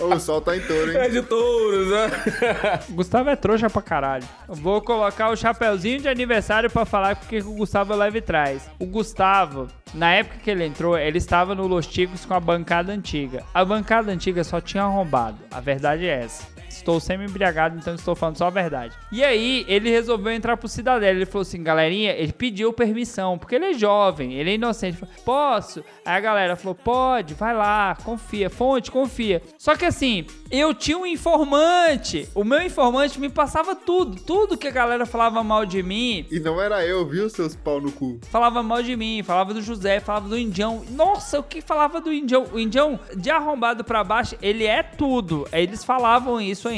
Speaker 3: O sol tá em touro, hein?
Speaker 5: É de touros, né?
Speaker 1: Gustavo é trouxa pra caralho. Vou colocar o chapeuzinho de aniversário pra falar porque o Gustavo leve traz. O Gustavo, na época que ele entrou, ele estava no Los Ticos com a bancada antiga. A bancada antiga só tinha arrombado. A verdade é essa. Estou semi-embriagado, então estou falando só a verdade. E aí, ele resolveu entrar pro Cidadela. Ele falou assim, galerinha, ele pediu permissão, porque ele é jovem, ele é inocente. Falou, Posso? Aí a galera falou, pode, vai lá, confia, fonte, confia. Só que assim, eu tinha um informante. O meu informante me passava tudo. Tudo que a galera falava mal de mim,
Speaker 3: E não era eu, viu, seus pau no cu?
Speaker 1: falava mal de mim, falava do José, falava do Indião. Nossa, o que falava do Indião? O Indião, de arrombado pra baixo, ele é tudo. Eles falavam isso ainda.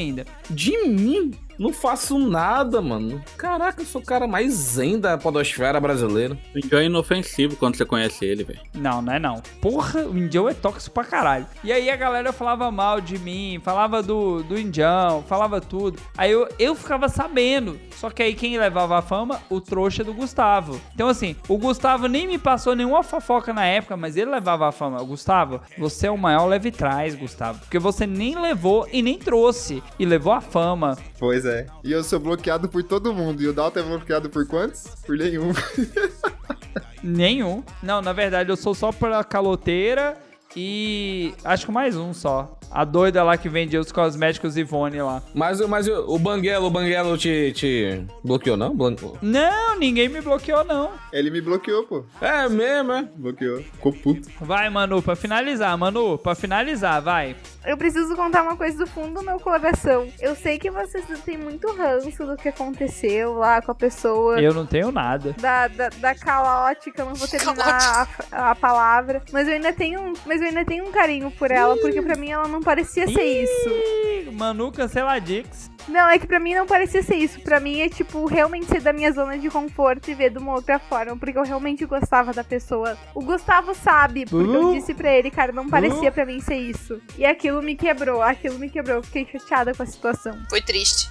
Speaker 5: De mim? Não faço nada, mano. Caraca, eu sou o cara mais zen da podosfera brasileira.
Speaker 4: O Indião é inofensivo quando você conhece ele, velho.
Speaker 1: Não, não é não. Porra, o Indião é tóxico pra caralho. E aí a galera falava mal de mim, falava do, do Indião, falava tudo. Aí eu, eu ficava sabendo. Só que aí quem levava a fama? O trouxa do Gustavo. Então assim, o Gustavo nem me passou nenhuma fofoca na época, mas ele levava a fama. Gustavo, você é o maior leve trás, Gustavo. Porque você nem levou e nem trouxe. E levou a fama.
Speaker 3: Pois é. E eu sou bloqueado por todo mundo. E o Dalton é bloqueado por quantos? Por nenhum.
Speaker 1: Nenhum. Não, na verdade eu sou só pra caloteira e acho que mais um só. A doida lá que vende os cosméticos Ivone lá.
Speaker 5: Mas, mas o Banguelo, o Banguelo te, te bloqueou, não?
Speaker 1: Não, ninguém me bloqueou não.
Speaker 3: Ele me bloqueou, pô.
Speaker 5: É mesmo, é?
Speaker 3: Bloqueou. Ficou puto.
Speaker 1: Vai, Manu, pra finalizar, Manu, pra finalizar, vai.
Speaker 2: Eu preciso contar uma coisa do fundo do meu coração. Eu sei que vocês têm muito ranço do que aconteceu lá com a pessoa.
Speaker 1: Eu não tenho nada.
Speaker 2: Da, da, da caótica, não vou terminar a, a palavra. Mas eu ainda tenho. Mas eu ainda tenho um carinho por ela, porque pra mim ela não parecia ser isso.
Speaker 1: Ih, Manu canceladix.
Speaker 2: Não, é que pra mim não parecia ser isso. Pra mim é tipo realmente ser da minha zona de conforto e ver de uma outra forma, porque eu realmente gostava da pessoa. O Gustavo sabe, porque eu
Speaker 1: Uh.
Speaker 2: disse pra ele, cara, não parecia pra mim ser isso. E aquilo me quebrou, aquilo me quebrou. Eu fiquei chateada com a situação.
Speaker 7: Foi triste.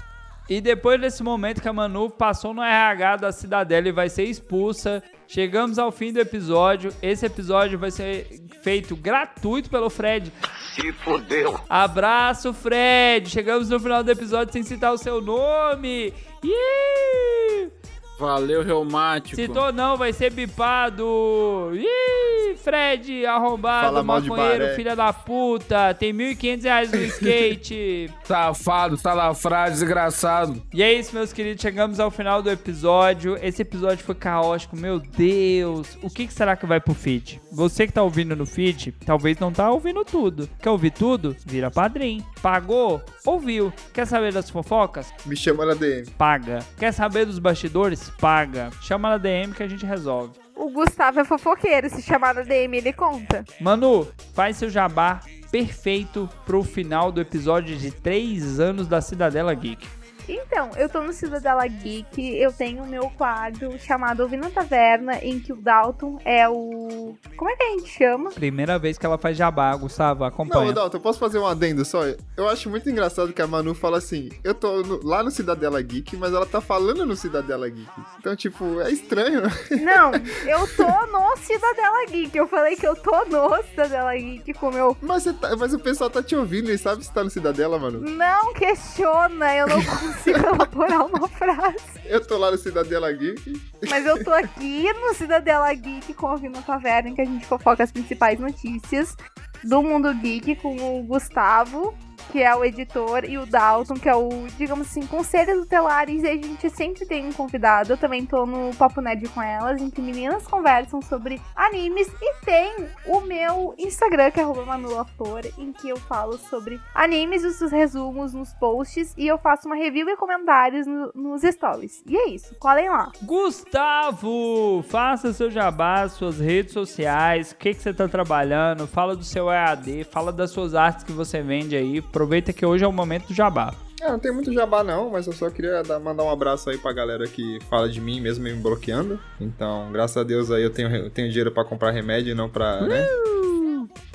Speaker 1: E depois desse momento que a Manu passou no RH da Cidadela e vai ser expulsa, chegamos ao fim do episódio. Esse episódio vai ser feito gratuito pelo Fred.
Speaker 11: Se fodeu.
Speaker 1: Abraço, Fred! Chegamos no final do episódio sem citar o seu nome. Ih!
Speaker 4: Valeu, reumático.
Speaker 1: Citou não, vai ser bipado. Ih, Fred, arrombado,
Speaker 3: Fala mal de
Speaker 1: maconheiro,
Speaker 3: Baré.
Speaker 1: filha da puta. Tem 1.500 reais no skate.
Speaker 5: Safado, salafrado, desgraçado.
Speaker 1: E é isso, meus queridos. Chegamos ao final do episódio. Esse episódio foi caótico, meu Deus. O que, que será que vai pro feed? Você que tá ouvindo no feed, talvez não tá ouvindo tudo. Quer ouvir tudo? Vira padrinho. Pagou? Ouviu. Quer saber das fofocas?
Speaker 3: Me chama na DM.
Speaker 1: Paga. Quer saber dos bastidores? Paga. Chama na DM que a gente resolve.
Speaker 2: O Gustavo é fofoqueiro, se chamar na DM ele conta.
Speaker 1: Manu, faz seu jabá perfeito pro final do episódio de 3 anos da Cidadela Geek.
Speaker 2: Então, eu tô no Cidadela Geek, eu tenho o meu quadro chamado Ouvindo na Taverna, em que o Dalton é o. Como é que a gente chama?
Speaker 1: Primeira vez que ela faz jabá, Gustavo,
Speaker 3: Não,
Speaker 1: acompanha.
Speaker 3: Dalton, eu posso fazer um adendo só? Eu acho muito engraçado que a Manu fala assim: eu tô no- lá no Cidadela Geek, mas ela tá falando no Cidadela Geek. Então, tipo, é estranho.
Speaker 2: Não, eu tô no Cidadela Geek. Eu falei que eu tô no Cidadela Geek com o meu.
Speaker 3: Mas, você tá- mas o pessoal tá te ouvindo e sabe se tá no Cidadela, Manu.
Speaker 2: Não questiona, eu não consigo elaborar uma frase.
Speaker 3: Eu tô lá no Cidadela Geek.
Speaker 2: Mas eu tô aqui no Cidadela Geek com o Ouvindo a Taverna, em que a gente fofoca as principais notícias do mundo geek com o Gustavo, que é o editor, e o Dalton, que é o, digamos assim, conselho tutelares, e a gente sempre tem um convidado. Eu também tô no Papo Nerd com elas, em que meninas conversam sobre animes, e tem o meu Instagram, que é arroba manulaflor, em que eu falo sobre animes, os seus resumos nos posts, e eu faço uma review e comentários no- nos stories. E é isso, colhem lá.
Speaker 1: Gustavo, faça seu jabá, suas redes sociais, o que, que você tá trabalhando, fala do seu EAD, fala das suas artes que você vende aí. Aproveita que hoje é o momento do jabá.
Speaker 3: É, não tem muito jabá não, mas eu só queria dar- mandar um abraço aí pra galera que fala de mim mesmo me bloqueando. Então, graças a Deus aí eu tenho, eu tenho dinheiro pra comprar remédio e não pra, né?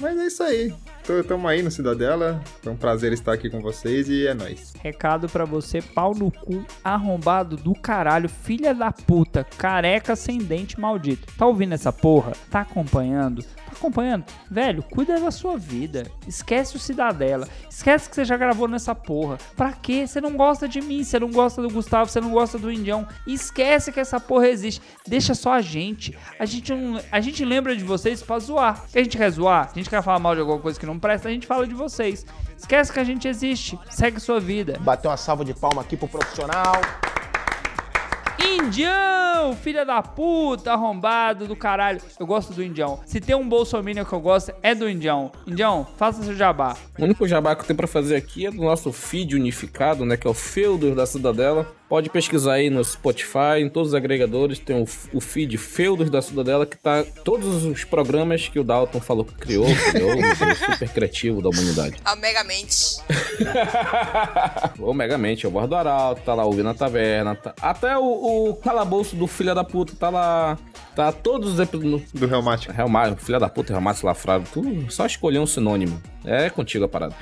Speaker 3: Mas é isso aí. Tô- Tamo aí no Cidadela. Foi um prazer estar aqui com vocês e é nóis.
Speaker 1: Recado pra você, pau no cu, arrombado do caralho, filha da puta, careca sem dente maldito. Tá ouvindo essa porra? Tá acompanhando? Acompanhando? Velho, cuida da sua vida. Esquece o Cidadela. Esquece que você já gravou nessa porra. Pra quê? Você não gosta de mim, você não gosta do Gustavo, você não gosta do Indião. Esquece que essa porra existe. Deixa só a gente. A gente, não, a gente lembra de vocês pra zoar. Se a gente quer zoar, a gente quer falar mal de alguma coisa que não presta, a gente fala de vocês. Esquece que a gente existe. Segue sua vida.
Speaker 11: Bateu uma salva de palma aqui pro profissional.
Speaker 1: Indião, filha da puta, arrombado do caralho. Eu gosto do Indião. Se tem um bolsominion que eu gosto, é do Indião. Indião, faça seu jabá.
Speaker 5: O único jabá que eu tenho pra fazer aqui é do nosso feed unificado, né? Que é o Feudos da Cidadela. Pode pesquisar aí no Spotify, em todos os agregadores, tem o, o feed Feudos da Cidadela, que tá todos os programas que o Dalton falou que criou, criou, super criativo da humanidade.
Speaker 7: A Megamente.
Speaker 5: O Megamente, é o Bordo Arauto, tá lá ouvindo a taverna, tá- até o, o calabouço do filho da puta tá lá. Tá todos os episódios.
Speaker 3: Do Reumático.
Speaker 5: Reumático, filho da puta, Reumático Lafrado, tu só escolher um sinônimo. É contigo a parada.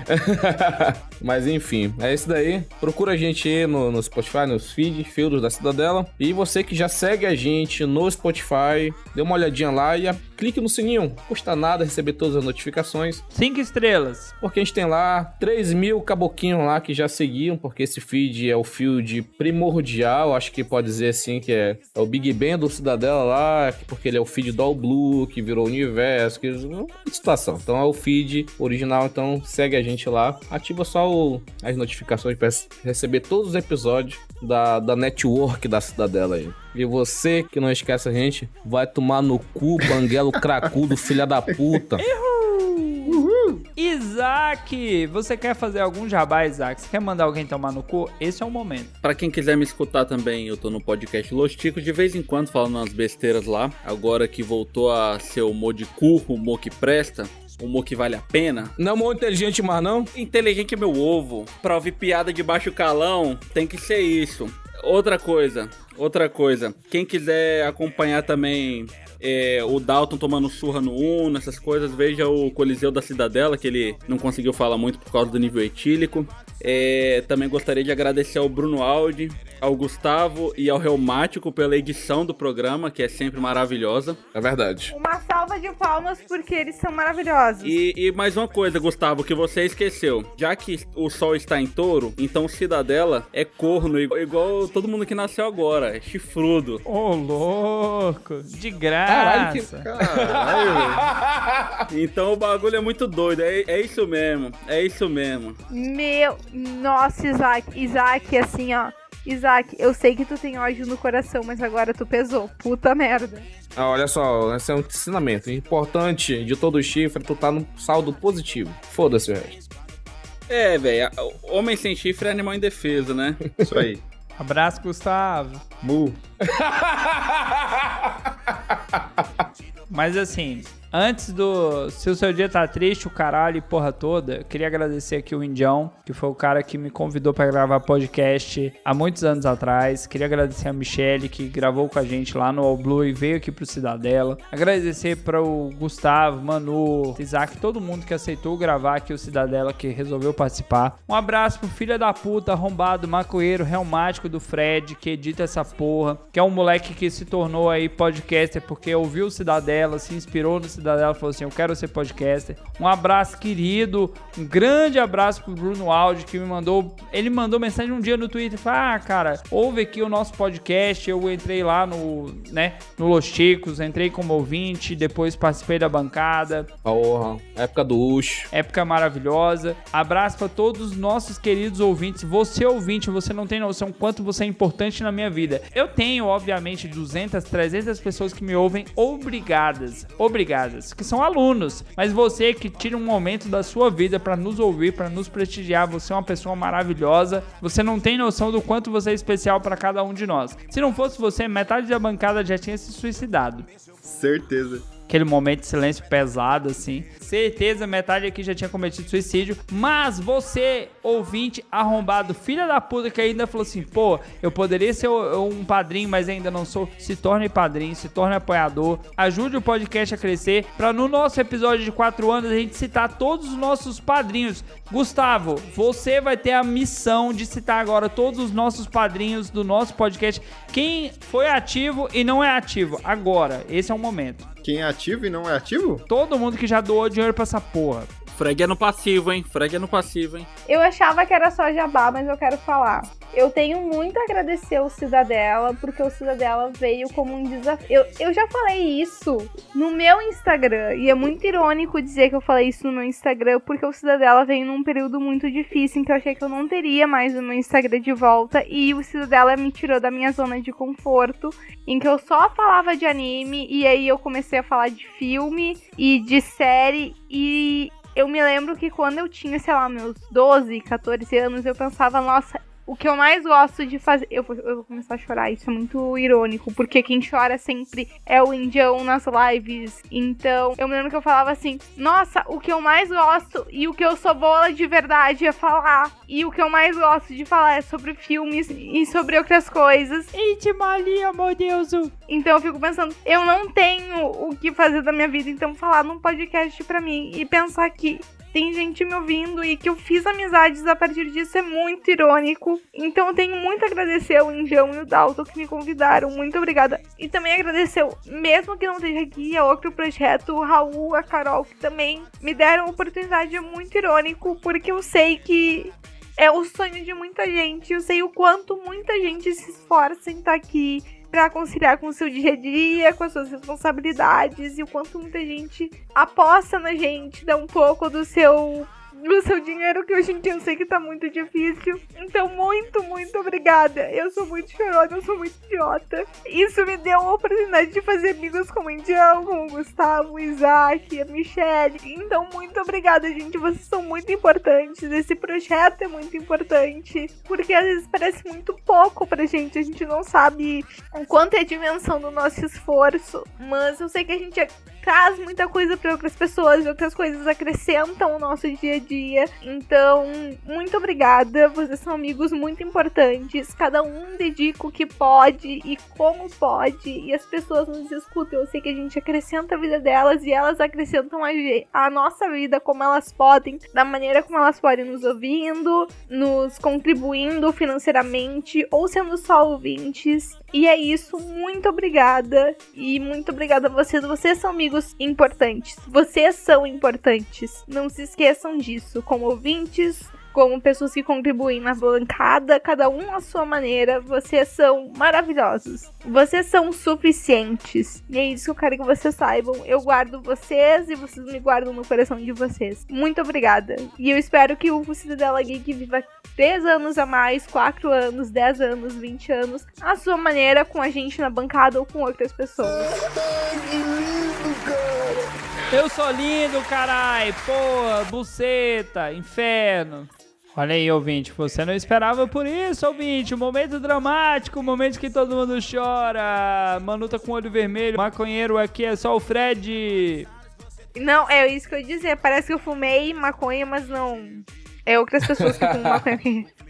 Speaker 5: Mas enfim, é isso daí. Procura a gente aí no, no Spotify, nos feed, Filtros da Cidadela. E você que já segue a gente no Spotify, dê uma olhadinha lá e clique no sininho. Custa nada receber todas as notificações.
Speaker 1: Cinco estrelas.
Speaker 5: Porque a gente tem lá 3 mil caboquinhos lá que já seguiam, porque esse feed é o feed primordial, acho que pode dizer assim, que é, é o Big Ben do Cidadela lá, porque ele é o feed do All Blue, que virou universo, que uma situação. Então é o feed original, então segue a gente lá, ativa só o- as notificações para receber todos os episódios da, da network da Cidadela aí. E você que não esquece a gente, vai tomar no cu, banguelo cracudo, filha da puta.
Speaker 1: Isaac, você quer fazer algum jabá, Isaac? Você quer mandar alguém tomar no cu? Esse é o momento.
Speaker 4: Pra quem quiser me escutar também, eu tô no podcast Los Ticos, de vez em quando falando umas besteiras lá. Agora que voltou a ser o humor de cu, o humor que presta, o humor que vale a pena.
Speaker 5: Não é humor inteligente mais não?
Speaker 4: Inteligente é meu ovo. Pra ouvir piada de baixo calão, tem que ser isso. Outra coisa, outra coisa. Quem quiser acompanhar também é, o Dalton tomando surra no Uno, essas coisas, veja o Coliseu da Cidadela, que ele não conseguiu falar muito por causa do nível etílico. É, também gostaria de agradecer ao Bruno Aldi, ao Gustavo e ao Reumático pela edição do programa, que é sempre maravilhosa.
Speaker 5: É verdade.
Speaker 2: Uma salva de palmas porque eles são maravilhosos.
Speaker 4: E, e mais uma coisa, Gustavo, que você esqueceu. Já que o sol está em touro, então o Cidadela é corno, igual, todo mundo que nasceu agora. É chifrudo.
Speaker 1: Ô, louco. De graça.
Speaker 5: Caralho, que-
Speaker 4: Então o bagulho é muito doido. É, é isso mesmo. É isso mesmo.
Speaker 2: Meu, nossa, Isaac, Isaac, assim, ó. Isaac, eu sei que tu tem ódio no coração, mas agora tu pesou. Puta merda.
Speaker 5: Ah, olha só, esse é um ensinamento. Importante de todo chifre, tu tá no saldo positivo. Foda-se o resto.
Speaker 4: É, velho. Homem sem chifre é animal indefeso, né?
Speaker 3: Isso aí.
Speaker 1: Abraço, Gustavo.
Speaker 3: Mu.
Speaker 1: Mas assim, antes do. Se o seu dia tá triste, o caralho e porra toda, eu queria agradecer aqui o Indião, que foi o cara que me convidou pra gravar podcast há muitos anos atrás. Queria agradecer a Michelle, que gravou com a gente lá no All Blue e veio aqui pro Cidadela. Agradecer para o Gustavo, Manu, Isaac, todo mundo que aceitou gravar aqui o Cidadela, que resolveu participar. Um abraço pro filho da puta, arrombado, maconheiro, reumático do Fred, que edita essa porra, que é um moleque que se tornou aí podcaster porque ouviu o Cidadela, se inspirou no Cidadela, falou assim: Eu quero ser podcaster. Um abraço querido, um grande abraço pro Bruno Aldi, que me mandou. Ele mandou mensagem um dia no Twitter: falou, Ah, cara, ouve aqui o nosso podcast. Eu entrei lá no, né, no Los Chicos, entrei como ouvinte, depois participei da bancada.
Speaker 5: Porra, época do Ucho.
Speaker 1: Época maravilhosa. Abraço para todos os nossos queridos ouvintes. Você ouvinte, você não tem noção quanto você é importante na minha vida. Eu tenho, obviamente, 200, 300 pessoas que me ouvem obrigadas, obrigadas, que são alunos. Mas você que tira um momento da sua vida para nos ouvir, para nos prestigiar, você é uma pessoa maravilhosa. Você não tem noção do quanto você é especial para cada um de nós. Se não fosse você, metade da bancada já tinha se suicidado.
Speaker 3: Certeza.
Speaker 1: Aquele momento de silêncio pesado, assim. Certeza, metade aqui já tinha cometido suicídio. Mas você, ouvinte arrombado, filha da puta, que ainda falou assim: pô, eu poderia ser um padrinho, mas ainda não sou. Se torne padrinho, se torne apoiador. Ajude o podcast a crescer. Pra no nosso episódio de 4 anos a gente citar todos os nossos padrinhos. Gustavo, você vai ter a missão de citar agora todos os nossos padrinhos do nosso podcast. Quem foi ativo e não é ativo. Agora, esse é o momento.
Speaker 3: Quem é ativo e não é ativo?
Speaker 1: Todo mundo que já doou dinheiro pra essa porra.
Speaker 4: Freg é no passivo, hein? Freg é no passivo, hein?
Speaker 2: Eu achava que era só jabá, mas eu quero falar. Eu tenho muito a agradecer o Cidadela, porque o Cidadela veio como um desafio. Eu, eu já falei isso no meu Instagram, e é muito irônico dizer que eu falei isso no meu Instagram, porque o Cidadela veio num período muito difícil em que eu achei que eu não teria mais o meu Instagram de volta, e o Cidadela me tirou da minha zona de conforto, em que eu só falava de anime, e aí eu comecei a falar de filme e de série, e eu me lembro que quando eu tinha, sei lá, meus 12, 14 anos, eu pensava, nossa, o que eu mais gosto de fazer. Eu vou, eu vou começar a chorar, isso é muito irônico, porque quem chora sempre é o indião nas lives. Então, eu me lembro que eu falava assim: Nossa, o que eu mais gosto e o que eu sou boa de verdade é falar. E o que eu mais gosto de falar é sobre filmes e sobre outras coisas.
Speaker 1: Eita, Maria, meu Deus!
Speaker 2: Então eu fico pensando, eu não tenho o que fazer da minha vida, então falar num podcast pra mim e pensar que tem gente me ouvindo e que eu fiz amizades a partir disso é muito irônico. Então eu tenho muito a agradecer ao Injão e o Dalton que me convidaram. Muito obrigada. E também agradecer, mesmo que não esteja aqui, a outro projeto, o Raul, a Carol, que também me deram a oportunidade. É muito irônico, porque eu sei que é o sonho de muita gente. Eu sei o quanto muita gente se esforça em estar aqui para conciliar com o seu dia a dia, com as suas responsabilidades e o quanto muita gente aposta na gente, dá um pouco do seu do seu dinheiro, que hoje em dia eu sei que tá muito difícil. Então, muito, muito obrigada. Eu sou muito chorona, eu sou muito idiota. Isso me deu a oportunidade de fazer amigos como o Indião, como o Gustavo, o Isaac, a Michelle. Então, muito obrigada, gente. Vocês são muito importantes. Esse projeto é muito importante. Porque às vezes parece muito pouco pra gente. A gente não sabe o quanto é a dimensão do nosso esforço. Mas eu sei que a gente traz muita coisa para outras pessoas, outras coisas acrescentam o nosso dia a dia. Então, muito obrigada. Vocês são amigos muito importantes. Cada um dedica o que pode e como pode. E as pessoas nos escutam. Eu sei que a gente acrescenta a vida delas e elas acrescentam a, a nossa vida como elas podem, da maneira como elas podem nos ouvindo, nos contribuindo financeiramente ou sendo só ouvintes. E é isso, muito obrigada. E muito obrigada a vocês. Vocês são amigos importantes. Vocês são importantes. Não se esqueçam disso. Como ouvintes, como pessoas que contribuem na bancada, cada um à sua maneira. Vocês são maravilhosos. Vocês são suficientes. E é isso que eu quero que vocês saibam. Eu guardo vocês e vocês me guardam no coração de vocês. Muito obrigada. E eu espero que o Cidadela Geek viva 3 anos a mais, 4 anos, 10 anos, 20 anos, à sua maneira, com a gente na bancada ou com outras pessoas.
Speaker 1: Eu sou lindo, carai! Pô, buceta, inferno. Olha aí, ouvinte, você não esperava por isso, ouvinte. Momento dramático, momento que todo mundo chora. Manu tá com o olho vermelho, maconheiro aqui é só o Fred.
Speaker 2: Não, é isso que eu ia dizer. Parece que eu fumei maconha, mas não. É outras pessoas que fumam maconha.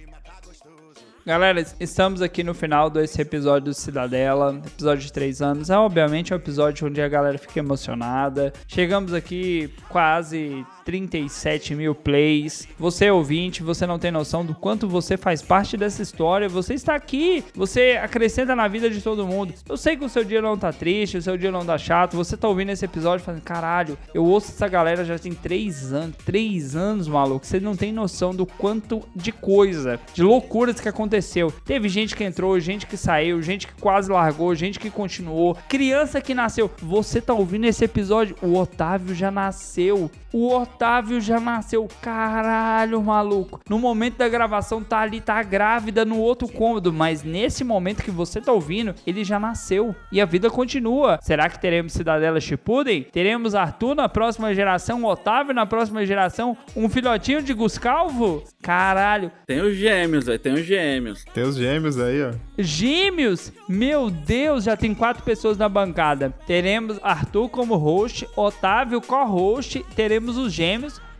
Speaker 1: Galera, estamos aqui no final desse episódio do Cidadela, episódio de 3 anos. É obviamente um episódio onde a galera fica emocionada. Chegamos aqui quase 37 mil plays. Você é ouvinte, você não tem noção do quanto você faz parte dessa história. Você está aqui, você acrescenta na vida de todo mundo. Eu sei que o seu dia não tá triste, o seu dia não tá chato. Você tá ouvindo esse episódio falando, caralho, eu ouço essa galera já tem 3 anos. 3 anos, maluco. Você não tem noção do quanto de coisa, de loucuras que aconteceu. Teve gente que entrou, gente que saiu, gente que quase largou, gente que continuou, criança que nasceu. Você tá ouvindo esse episódio? O Otávio já nasceu. O Otávio Otávio já nasceu. Caralho, maluco. No momento da gravação tá ali, tá grávida no outro cômodo, mas nesse momento que você tá ouvindo, ele já nasceu e a vida continua. Será que teremos Cidadela Shippuden? Teremos Arthur na próxima geração, Otávio na próxima geração, um filhotinho de Guscalvo? Caralho.
Speaker 4: Tem os gêmeos, velho. Tem os gêmeos.
Speaker 3: Tem os gêmeos aí, ó.
Speaker 1: Gêmeos? Meu Deus, já tem quatro pessoas na bancada. Teremos Arthur como host, Otávio co-host, teremos os gêmeos.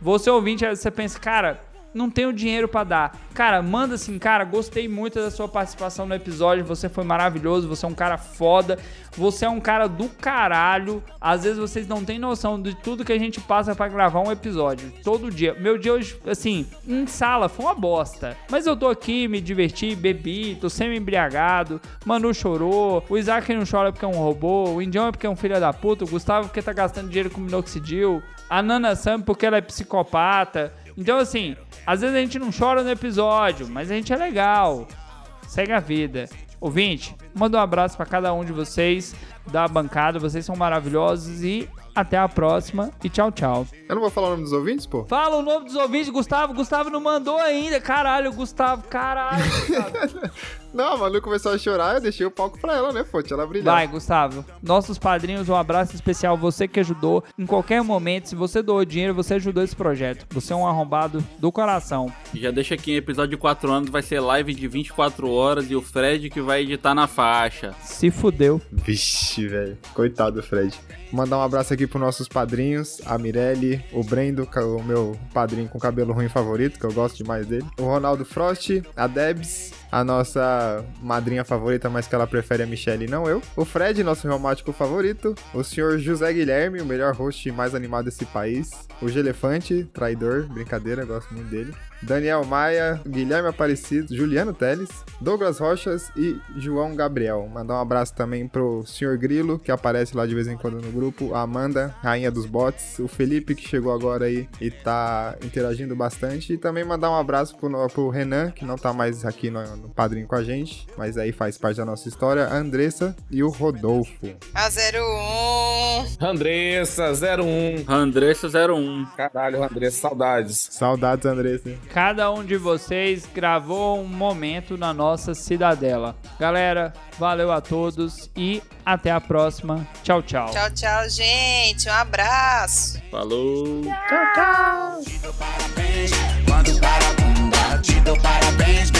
Speaker 1: Você ouvinte, você pensa, cara, não tenho dinheiro pra dar. Cara, manda assim, cara, gostei muito da sua participação no episódio, você foi maravilhoso, você é um cara foda, você é um cara do caralho. Às vezes vocês não têm noção de tudo que a gente passa pra gravar um episódio, todo dia. Meu dia hoje, assim, em sala foi uma bosta, mas eu tô aqui, me diverti, bebi, tô semi-embriagado, Manu chorou, o Isaac não chora porque é um robô, o Indião é porque é um filho da puta, o Gustavo porque tá gastando dinheiro com minoxidil, a Nana Sam porque ela é psicopata. Então, assim, às vezes a gente não chora no episódio, mas a gente é legal. Segue a vida. Ouvinte, manda um abraço pra cada um de vocês da bancada. Vocês são maravilhosos e até a próxima. E tchau, tchau.
Speaker 3: Eu não vou falar o nome dos ouvintes, pô?
Speaker 1: Fala o nome dos ouvintes, Gustavo. Gustavo não mandou ainda. Caralho, Gustavo. Caralho, Gustavo.
Speaker 3: Não, a Manu começou a chorar, eu deixei o palco pra ela, né, pô? Deixa ela brilhar.
Speaker 1: Vai, Gustavo. Nossos padrinhos, um abraço especial. Você que ajudou em qualquer momento. Se você doou dinheiro, você ajudou esse projeto. Você é um arrombado do coração.
Speaker 4: Já deixa aqui em episódio de 4 anos, vai ser live de 24 horas e o Fred que vai editar na faixa.
Speaker 1: Se fudeu.
Speaker 3: Vixe, velho. Coitado do Fred. Mandar um abraço aqui pros nossos padrinhos, a Mirelle, o Brendo, que é o meu padrinho com cabelo ruim favorito, que eu gosto demais dele. O Ronaldo Frost, a Debs, a nossa madrinha favorita, mas que ela prefere a Michelle e não eu. O Fred, nosso reumático favorito. O senhor José Guilherme, o melhor host mais animado desse país. O Gelefante, traidor, brincadeira, gosto muito dele. Daniel Maia, Guilherme Aparecido, Juliano Teles, Douglas Rochas e João Gabriel. Mandar um abraço também pro senhor Grilo, que aparece lá de vez em quando no grupo, a Amanda, rainha dos bots, o Felipe, que chegou agora aí e tá interagindo bastante. E também mandar um abraço pro, pro Renan, que não tá mais aqui no, no padrinho com a gente, mas aí faz parte da nossa história, a Andressa e o Rodolfo.
Speaker 7: A 01.
Speaker 5: Andressa, 01.
Speaker 4: Andressa 01.
Speaker 5: Caralho, Andressa, saudades.
Speaker 3: Saudades, Andressa.
Speaker 1: Cada um de vocês gravou um momento na nossa cidadela. Galera, valeu a todos e até a próxima. Tchau, tchau.
Speaker 7: Tchau, tchau, gente. Um abraço.
Speaker 4: Falou.
Speaker 8: Tchau, tchau. Te dou parabéns, para. Bunda. Te dou parabéns,